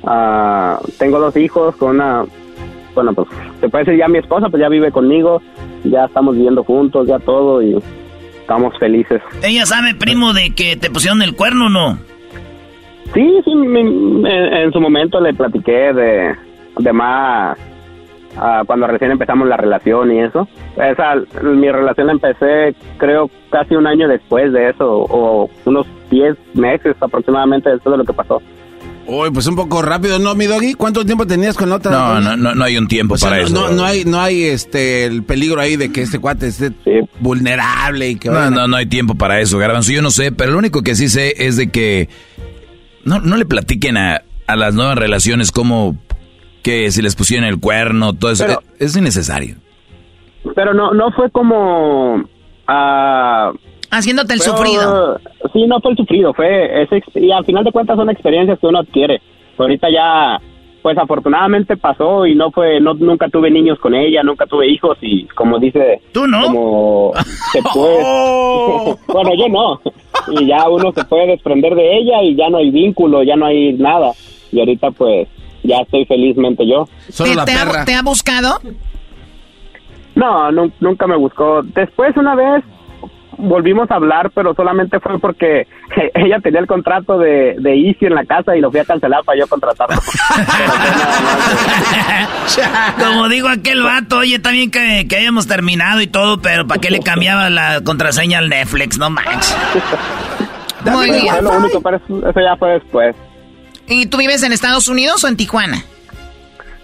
Ah, tengo dos hijos con una, bueno, pues se puede decir ya mi esposa, pues ya vive conmigo, ya estamos viviendo juntos, ya todo y estamos felices. ¿Ella sabe, primo, de que te pusieron el cuerno o no? Sí, sí, en, su momento le platiqué de, de más ah, cuando recién empezamos la relación y eso. Esa, mi relación la empecé creo casi un año después de eso, o unos 10 meses aproximadamente después de lo que pasó. Uy, pues un poco rápido, ¿no, mi doggy? ¿Cuánto tiempo tenías con la otra? No, no, no, no hay un tiempo para eso. No, no, hay, no hay este el peligro ahí de que este cuate esté vulnerable y que No, no, no hay tiempo para eso, Garbanzo. Yo no sé, pero lo único que sí sé es de que no, no le platiquen a, a las nuevas relaciones como que si les pusieron el cuerno, todo eso. es, innecesario. Pero no, no fue como... Uh, Haciéndote el sufrido. Sí, no fue el sufrido, fue ese, y al final de cuentas son experiencias que uno adquiere. Ahorita ya, pues afortunadamente pasó y no fue, no nunca tuve niños con ella, nunca tuve hijos y como dice, tú no, como se puede, bueno yo no, y ya uno se puede desprender de ella y ya no hay vínculo, ya no hay nada y ahorita pues ya estoy felizmente yo. ¿Te, Ha, ¿Te ha buscado? No, nunca me buscó. Después una vez volvimos a hablar, pero solamente fue porque ella tenía el contrato de, de Easy en la casa y lo fui a cancelar para yo contratarlo. Como digo aquel vato, oye, también que, que hayamos terminado y todo, pero ¿para qué le cambiaba la contraseña al Netflix? No manches. Muy bien. Lo único, pero eso, ya fue después. ¿Y tú vives en Estados Unidos o en Tijuana?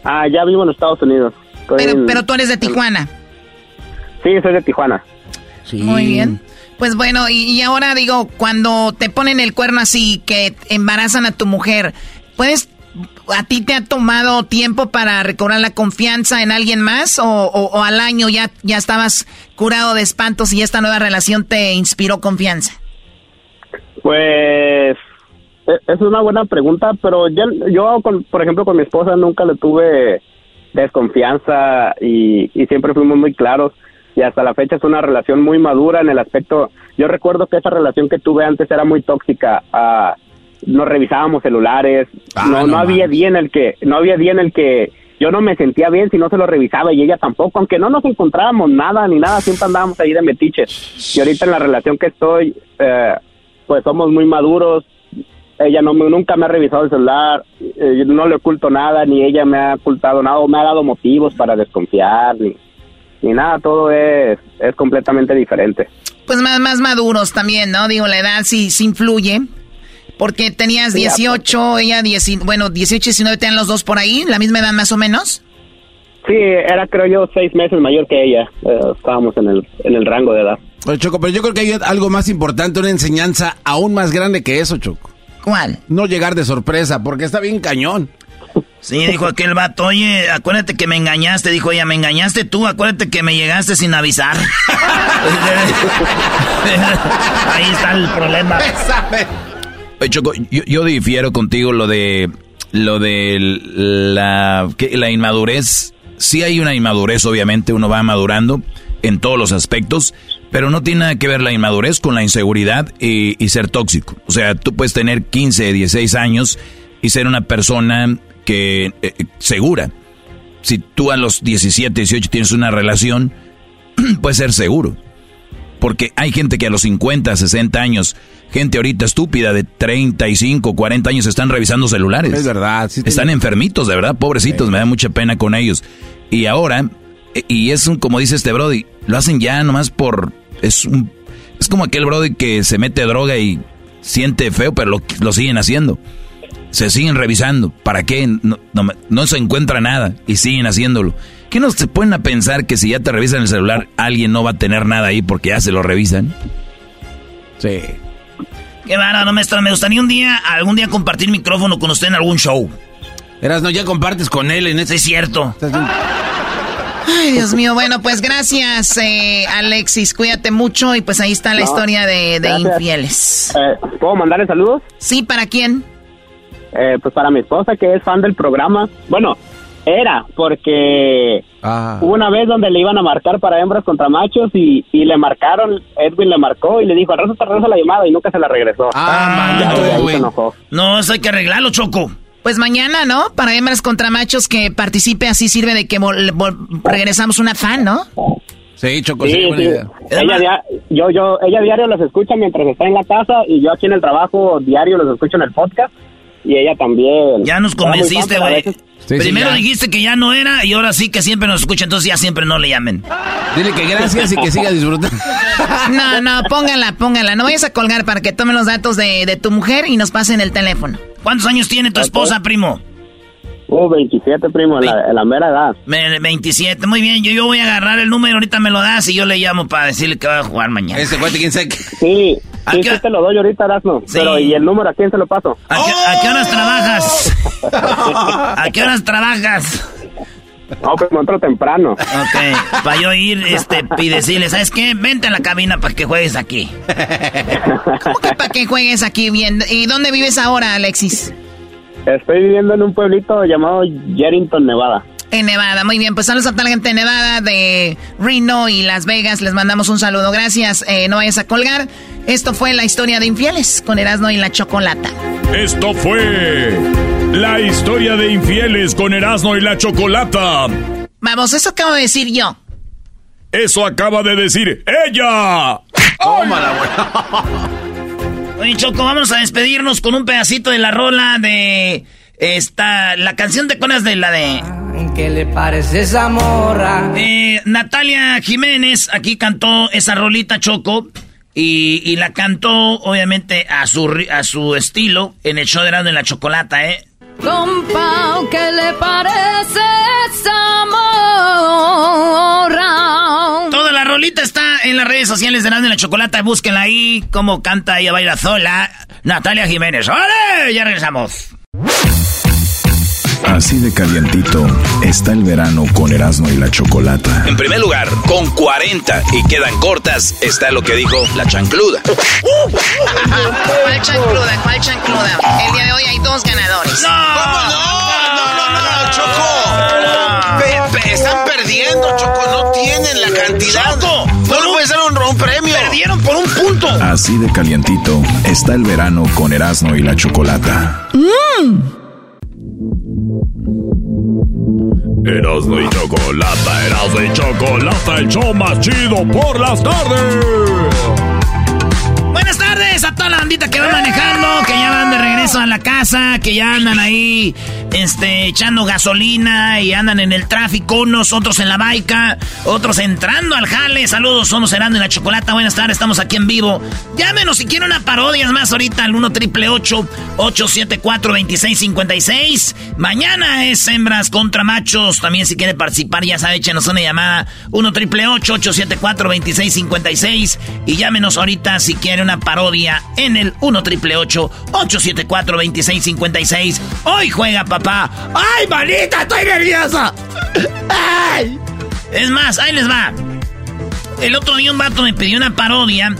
Ah, ya vivo en Estados Unidos. pero, pero tú eres de Tijuana. Sí, soy de Tijuana. Muy bien. Pues bueno, y, ahora digo, cuando te ponen el cuerno así, que embarazan a tu mujer, ¿puedes ¿a ti te ha tomado tiempo para recobrar la confianza en alguien más? ¿O, al año ya, ya estabas curado de espantos y esta nueva relación te inspiró confianza? Pues e, es una buena pregunta, pero yo, yo por ejemplo, con mi esposa nunca le tuve desconfianza y, y siempre fuimos muy claros y hasta la fecha es una relación muy madura en el aspecto, yo recuerdo que esa relación que tuve antes era muy tóxica, uh, nos revisábamos celulares, ah, no, no, había día en el que, no había día en el que yo no me sentía bien si no se lo revisaba y ella tampoco, aunque no nos encontrábamos nada ni nada, siempre andábamos ahí de metiches. Y ahorita en la relación que estoy, eh, pues somos muy maduros, ella no nunca me ha revisado el celular, eh, no le oculto nada, ni ella me ha ocultado nada, o me ha dado motivos para desconfiar, ni, ni nada, todo es, es completamente diferente. Pues más, más maduros también, ¿no? Digo, la edad sí, sí influye. Porque tenías 18, ella 10, bueno, 18 y 19 tenían los dos por ahí, la misma edad más o menos. Sí, era creo yo seis meses mayor que ella. Eh, estábamos en el, en el rango de edad. Oye, Choco, pero yo creo que hay algo más importante, una enseñanza aún más grande que eso, Choco. ¿Cuál? No llegar de sorpresa, porque está bien cañón. Sí, dijo aquel vato, oye, acuérdate que me engañaste, dijo ella, me engañaste tú, acuérdate que me llegaste sin avisar. Ahí está el problema. Oye, Choco, yo, difiero contigo lo de lo de la, la inmadurez. Sí hay una inmadurez, obviamente, uno va madurando en todos los aspectos, pero no tiene nada que ver la inmadurez con la inseguridad y, y ser tóxico. O sea, tú puedes tener 15, 16 años y ser una persona que eh, segura. Si tú a los 17, 18 tienes una relación, puedes ser seguro. Porque hay gente que a los 50, 60 años, gente ahorita estúpida de 35, 40 años están revisando celulares. Es verdad. están enfermitos, de verdad, pobrecitos, me da mucha pena con ellos. Y ahora, eh, y es un, como dice este Brody, lo hacen ya nomás por, es un, es como aquel Brody que se mete droga y siente feo, pero lo, lo siguen haciendo se siguen revisando. ¿Para qué? No, se encuentra nada y siguen haciéndolo. ¿Qué no se pueden a pensar que si ya te revisan el celular, alguien no va a tener nada ahí porque ya se lo revisan? Sí. Qué no maestro. Me gustaría un día, algún día compartir micrófono con usted en algún show. Eras, no, ya compartes con él en ese. Es cierto. Ay, Dios mío. Bueno, pues gracias, eh, Alexis. Cuídate mucho y pues ahí está la historia de, infieles. Eh, ¿Puedo mandarle saludos? Sí, ¿para quién? Eh, pues para mi esposa que es fan del programa. Bueno, era porque ah. hubo una vez donde le iban a marcar para hembras contra machos y, y le marcaron, Edwin le marcó y le dijo, arrasa, regresa la llamada y nunca se la regresó. Ah, ah No, eso hay que arreglarlo, Choco. Pues mañana, ¿no? Para hembras contra machos que participe así sirve de que regresamos una fan, ¿no? Sí, Choco, sí, Ella, yo, yo, ella diario los escucha mientras está en la casa y yo aquí en el trabajo diario los escucho en el podcast y ella también. Ya nos convenciste, güey. Primero dijiste que ya no era y ahora sí que siempre nos escucha, entonces ya siempre no le llamen. Dile que gracias y que siga disfrutando. No, no, póngala, póngala. No vayas a colgar para que tomen los datos de, de tu mujer y nos pasen el teléfono. ¿Cuántos años tiene tu esposa, primo? Oh, 27, primo, en la, la, mera edad. 27, muy bien. Yo, yo voy a agarrar el número, ahorita me lo das y yo le llamo para decirle que va a jugar mañana. Ese cuate, quién sabe. Sí, sí, sí, te lo doy ahorita, Erasmo. Sí. Pero, ¿y el número a quién se lo paso? ¿A qué, ¿a qué horas trabajas? ¿A qué horas trabajas? No, pues me entro temprano. Ok, para yo ir este, y decirle, ¿sabes qué? Vente a la cabina para que juegues aquí. ¿Cómo que para que juegues aquí bien? ¿Y dónde vives ahora, Alexis? Estoy viviendo en un pueblito llamado Yerington, Nevada. En Nevada, muy bien. Pues saludos a toda la gente de Nevada, de Reno y Las Vegas. Les mandamos un saludo. Gracias. Eh, no vayas a colgar. Esto fue la historia de infieles con Erasmo y la Chocolata. Esto fue la historia de infieles con Erasmo y la Chocolata. Vamos, eso acabo de decir yo. Eso acaba de decir ella. ¡Tómala, Oye, Choco, vamos a despedirnos con un pedacito de la rola de esta, la canción de Conas de la de... ¿Qué le parece esa morra? Eh, Natalia Jiménez aquí cantó esa rolita, Choco. Y, la cantó, obviamente, a su, a su estilo en el show de Rando en la Chocolata, ¿eh? Compa, ¿qué le parece esa morra? Toda la rolita está en las redes sociales de Rando en la Chocolata. Búsquenla ahí, cómo canta, ella baila sola. Natalia Jiménez. ¡Vale! Ya regresamos. Así de calientito está el verano con Erasmo y la Chocolata. En primer lugar, con 40 y quedan cortas, está lo que dijo la chancluda. ¿Cuál chancluda? ¿Cuál chancluda? El día de hoy hay dos ganadores. ¡No! ¿Cómo no? No, no, no, Choco. están perdiendo, Choco. No tienen la cantidad. Choco, no le puede ser un, un premio. Perdieron por un punto. Así de calientito está el verano con Erasmo y la Chocolata. ¡Mmm! Erasmo y Chocolata, Erasmo y Chocolata, el show más chido por las tardes. Buenas tardes a toda la bandita que va manejando, que ya van de regreso a la casa, que ya andan ahí este, echando gasolina y andan en el tráfico, unos otros en la baica, otros entrando al jale. Saludos, somos Herando y la Chocolata. Buenas tardes, estamos aquí en vivo. Llámenos si quieren una parodia es más ahorita al 1 triple 874 2656. Mañana es hembras contra machos. También si quiere participar, ya sabe, échenos una llamada 1 triple 874 2656 y llámenos ahorita si quieren una parodia en el 1 triple 874 2656. Hoy juega papá. ¡Ay, manita! ¡Estoy nerviosa! ¡Ay! Es más, ahí les va. El otro día un vato me pidió una parodia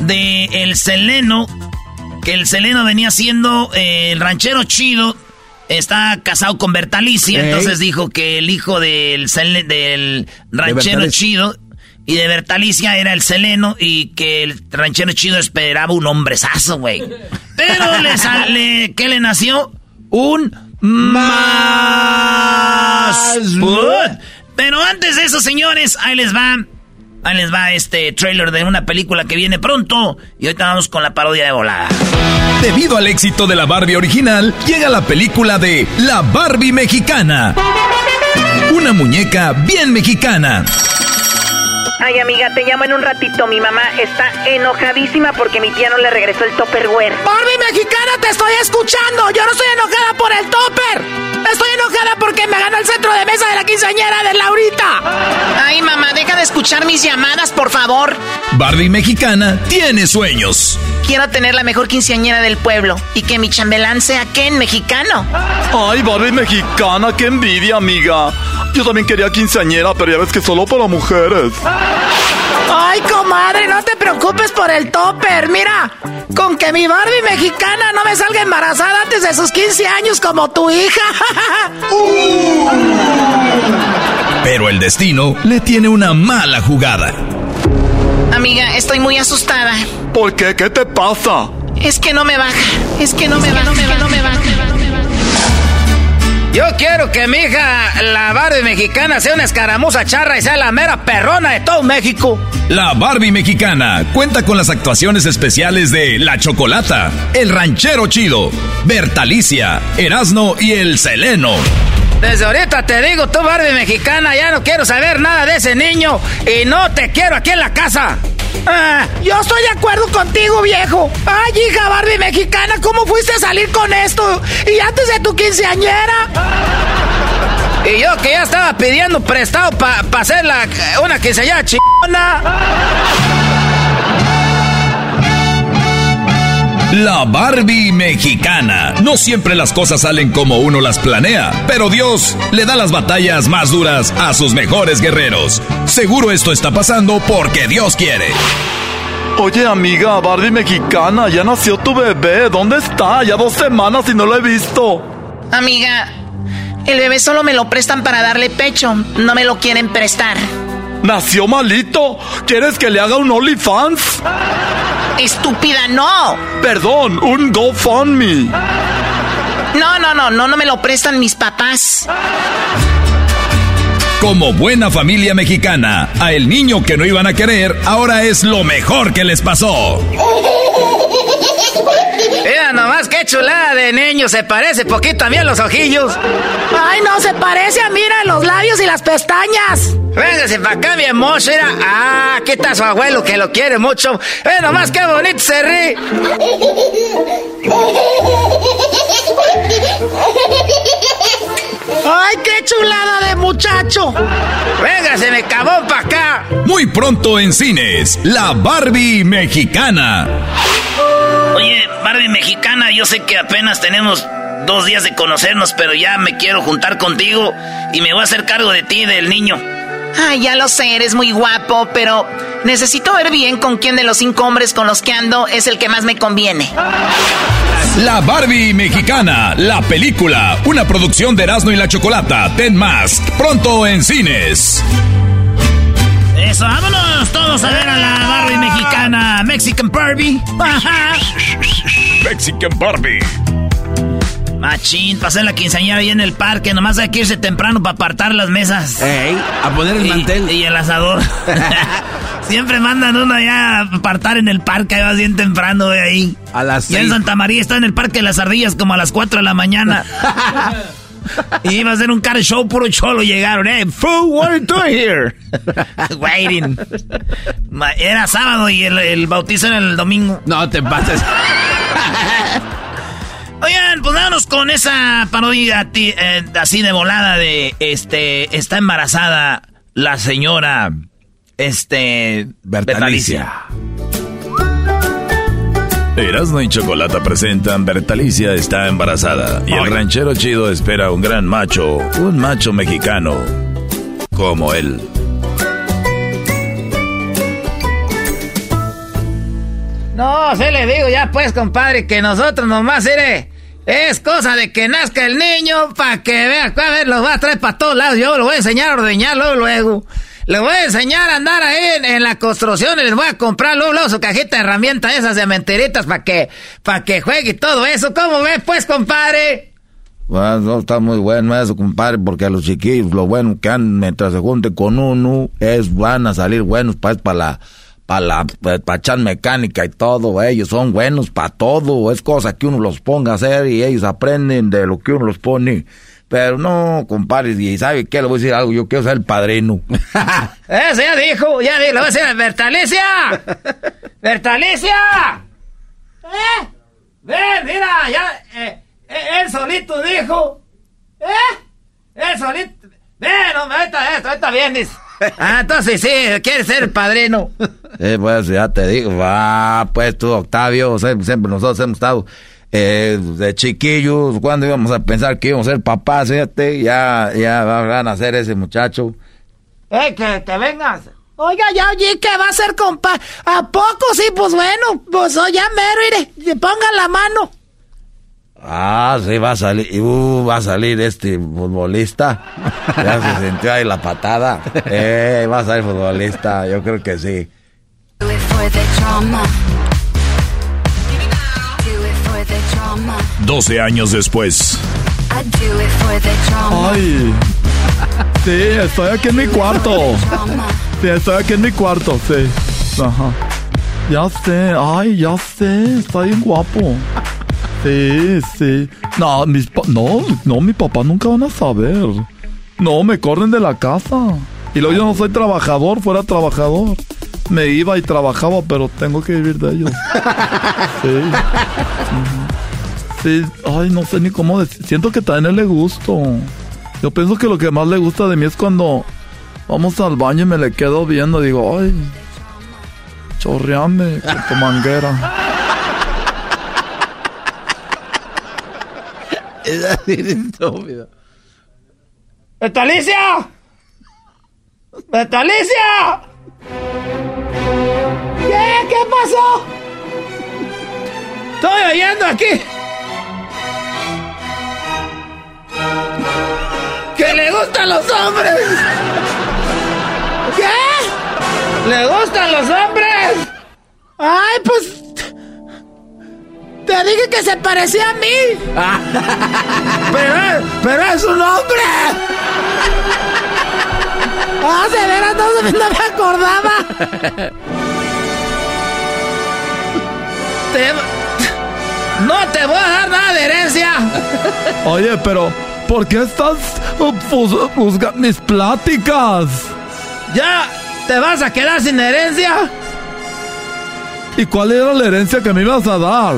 de El Seleno. Que el Seleno venía siendo eh, el ranchero chido. Está casado con Bertalicia. Entonces dijo que el hijo del, del ranchero chido y de Bertalicia era el Seleno y que el ranchero chido esperaba un hombrezazo, güey. Pero le sale, ¿qué le nació? Un más. Pero antes de eso, señores, ahí les va. Ahí les va este trailer de una película que viene pronto. Y ahorita vamos con la parodia de volada. Debido al éxito de la Barbie original, llega la película de La Barbie Mexicana. Una muñeca bien mexicana Ay, amiga, te llamo en un ratito. Mi mamá está enojadísima porque mi tía no le regresó el topperware. Barbie mexicana, te estoy escuchando. Yo no estoy enojada por el topper. Estoy enojada porque me ganó el centro de mesa de la quinceañera de Laurita. Ay, mamá, deja de escuchar mis llamadas, por favor. Barbie mexicana tiene sueños. Quiero tener la mejor quinceañera del pueblo y que mi chambelán sea Ken mexicano. Ay, Barbie mexicana, qué envidia, amiga. Yo también quería quinceañera, pero ya ves que solo para mujeres. Ay, comadre, no te preocupes por el topper. Mira, con que mi Barbie mexicana no me salga embarazada antes de sus 15 años como tu hija. Pero el destino le tiene una mala jugada. Amiga, estoy muy asustada. ¿Por qué? ¿Qué te pasa? Es que no me baja. Es que no me baja. No me baja. No me baja. Yo quiero que mi hija, la Barbie mexicana, sea una escaramuza charra y sea la mera perrona de todo México. La Barbie mexicana cuenta con las actuaciones especiales de La Chocolata, El Ranchero Chido, Bertalicia, Erasno y El Seleno. Desde ahorita te digo, tú Barbie mexicana, ya no quiero saber nada de ese niño y no te quiero aquí en la casa. Ah, yo estoy de acuerdo contigo, viejo. Ay, hija Barbie mexicana, ¿cómo fuiste a salir con esto? Y antes de tu quinceañera. Y yo que ya estaba pidiendo prestado para hacer la, una quinceañera chingona. La Barbie mexicana. No siempre las cosas salen como uno las planea, pero Dios le da las batallas más duras a sus mejores guerreros. Seguro esto está pasando porque Dios quiere. Oye, amiga, Barbie mexicana, ya nació tu bebé. ¿Dónde está? Ya dos semanas y no lo he visto. Amiga, el bebé solo me lo prestan para darle pecho. No me lo quieren prestar. ¿Nació malito? ¿Quieres que le haga un OnlyFans? Estúpida, no. Perdón, un GoFundMe. No, no, no, no, no me lo prestan mis papás. Como buena familia mexicana, a el niño que no iban a querer, ahora es lo mejor que les pasó. Nomás qué chulada de niño, se parece poquito a mí a los ojillos. Ay, no, se parece a mira los labios y las pestañas. Véngase para acá, mi amor, mira. Ah, aquí está su abuelo que lo quiere mucho. Ve nomás qué bonito se ríe. ¡Ay, qué chulada de muchacho! ¡Véngase, me cabó para acá! Muy pronto en cines, la Barbie mexicana. Oye, Barbie mexicana, yo sé que apenas tenemos dos días de conocernos, pero ya me quiero juntar contigo y me voy a hacer cargo de ti, del niño. Ay, ya lo sé, eres muy guapo, pero necesito ver bien con quién de los cinco hombres con los que ando es el que más me conviene. La Barbie Mexicana, la película, una producción de Erasmo y la Chocolata, Ten Mask, pronto en cines. Eso, vámonos todos a ver a la Barbie Mexicana, Mexican Barbie. Mexican Barbie. Machín, pasé la quinceañera ahí en el parque. Nomás hay que irse temprano para apartar las mesas. Ey, a poner el mantel. Y el asador. Siempre mandan uno allá a apartar en el parque, ahí vas bien temprano, de ahí. A las Ya en Santa María está en el parque de las ardillas como a las 4 de la mañana. y iba a ser un car show, puro cholo llegaron. Hey, fool, what are you doing here? Waiting. Era sábado y el, el bautizo era el domingo. No te pases. Oigan, pues vámonos con esa parodia eh, así de volada de este está embarazada la señora este Bertalicia. Erasmo y Chocolata presentan Bertalicia está embarazada y el ranchero chido espera un gran macho, un macho mexicano como él. No, se le digo ya pues, compadre, que nosotros nomás eres es cosa de que nazca el niño para que vea, a ver, los va a traer para todos lados. Yo lo voy a enseñar a ordeñar luego, luego. Le voy a enseñar a andar ahí en, en la construcción y les voy a comprar luego, luego su cajita de herramientas esas de menteritas para que, para que juegue y todo eso. ¿Cómo ves pues, compadre? Bueno, no, está muy bueno eso, compadre, porque a los chiquillos lo bueno que han mientras se junte con uno es van a salir buenos pues para la para la para echar mecánica y todo, ellos son buenos para todo, es cosa que uno los ponga a hacer y ellos aprenden de lo que uno los pone. Pero no, compadre, y sabe qué, le voy a decir algo, yo quiero ser el padrino. Eso ya dijo, ya dijo, le voy a decir a Bertalicia. Bertalicia. ¿Eh? Ven, mira, ya, eh, eh, él solito dijo. ¿Eh? Él solito. Ven, hombre, ahorita esto, ahorita vienes. Ah, entonces sí, quiere ser el padrino. Eh, pues ya te digo, va, pues tú, Octavio, siempre, siempre nosotros hemos estado eh, de chiquillos, cuando íbamos a pensar que íbamos a ser papás, fíjate, ya, ya van a ser ese muchacho. Eh, que, que vengas. Oiga, ya oye, ¿qué va a hacer, compa? ¿A poco sí? Pues bueno, pues oh, ya mero, mire, pongan la mano. Ah, sí, va a salir, uh, va a salir este futbolista. Ya se sintió ahí la patada. Eh, va a salir futbolista, yo creo que sí. 12 años después. Ay. Sí, estoy aquí en mi cuarto. Sí, estoy aquí en mi cuarto, sí. Ajá. Ya sé, ay, ya sé, está bien guapo. Sí, sí. No, mis pa- no, no, mi papá nunca van a saber. No, me corren de la casa. Y luego yo no soy trabajador, fuera trabajador. Me iba y trabajaba, pero tengo que vivir de ellos. Sí. Ujú. Sí, ay, no sé ni cómo decir. Siento que también le gusto. Yo pienso que lo que más le gusta de mí es cuando vamos al baño y me le quedo viendo. Digo, ay, chorreame con tu manguera. Es así de estúpido. ¡Bertalicia! ¡Bertalicia! ¿Qué? ¿Qué pasó? Estoy oyendo aquí. Que le gustan los hombres. ¿Qué? ¿Le gustan los hombres? Ay, pues. Te dije que se parecía a mí. pero, pero es un hombre. Ah, de veras, no, no me acordaba. Te- no te voy a dar nada de herencia. Oye, pero ¿por qué estás uh, juz- juzga mis pláticas? ¿Ya te vas a quedar sin herencia? ¿Y cuál era la herencia que me ibas a dar?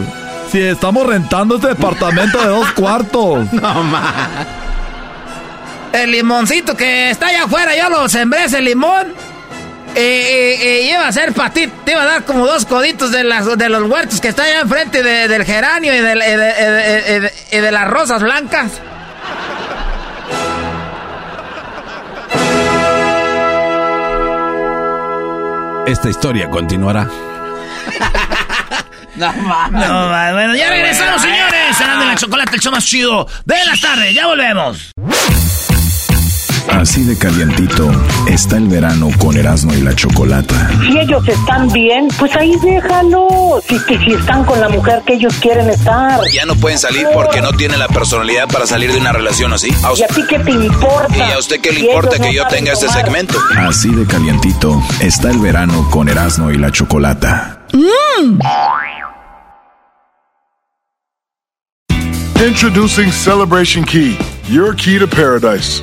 Si estamos rentando este departamento de dos cuartos. No más. El limoncito que está allá afuera, yo lo sembré ese limón. Eh, iba a ser para ti, te iba a dar como dos coditos de, las, de los huertos que están allá enfrente del geranio y de, de las rosas blancas. Esta historia continuará. no mames. No Bueno, ya regresamos, señores. Cenando en la chocolate, el show más chido de las tardes. Ya volvemos. Así de calientito está el verano con Erasmo y la Chocolata. Si ellos están bien, pues ahí déjalo. Si, si están con la mujer que ellos quieren estar. Ya no pueden salir porque no tienen la personalidad para salir de una relación así. ¿Y a ti qué te importa? ¿Y a usted qué le importa que yo tenga este segmento? Así de calientito está el verano con Erasmo y la Chocolata. Mm. Introducing Celebration Key, your key to paradise.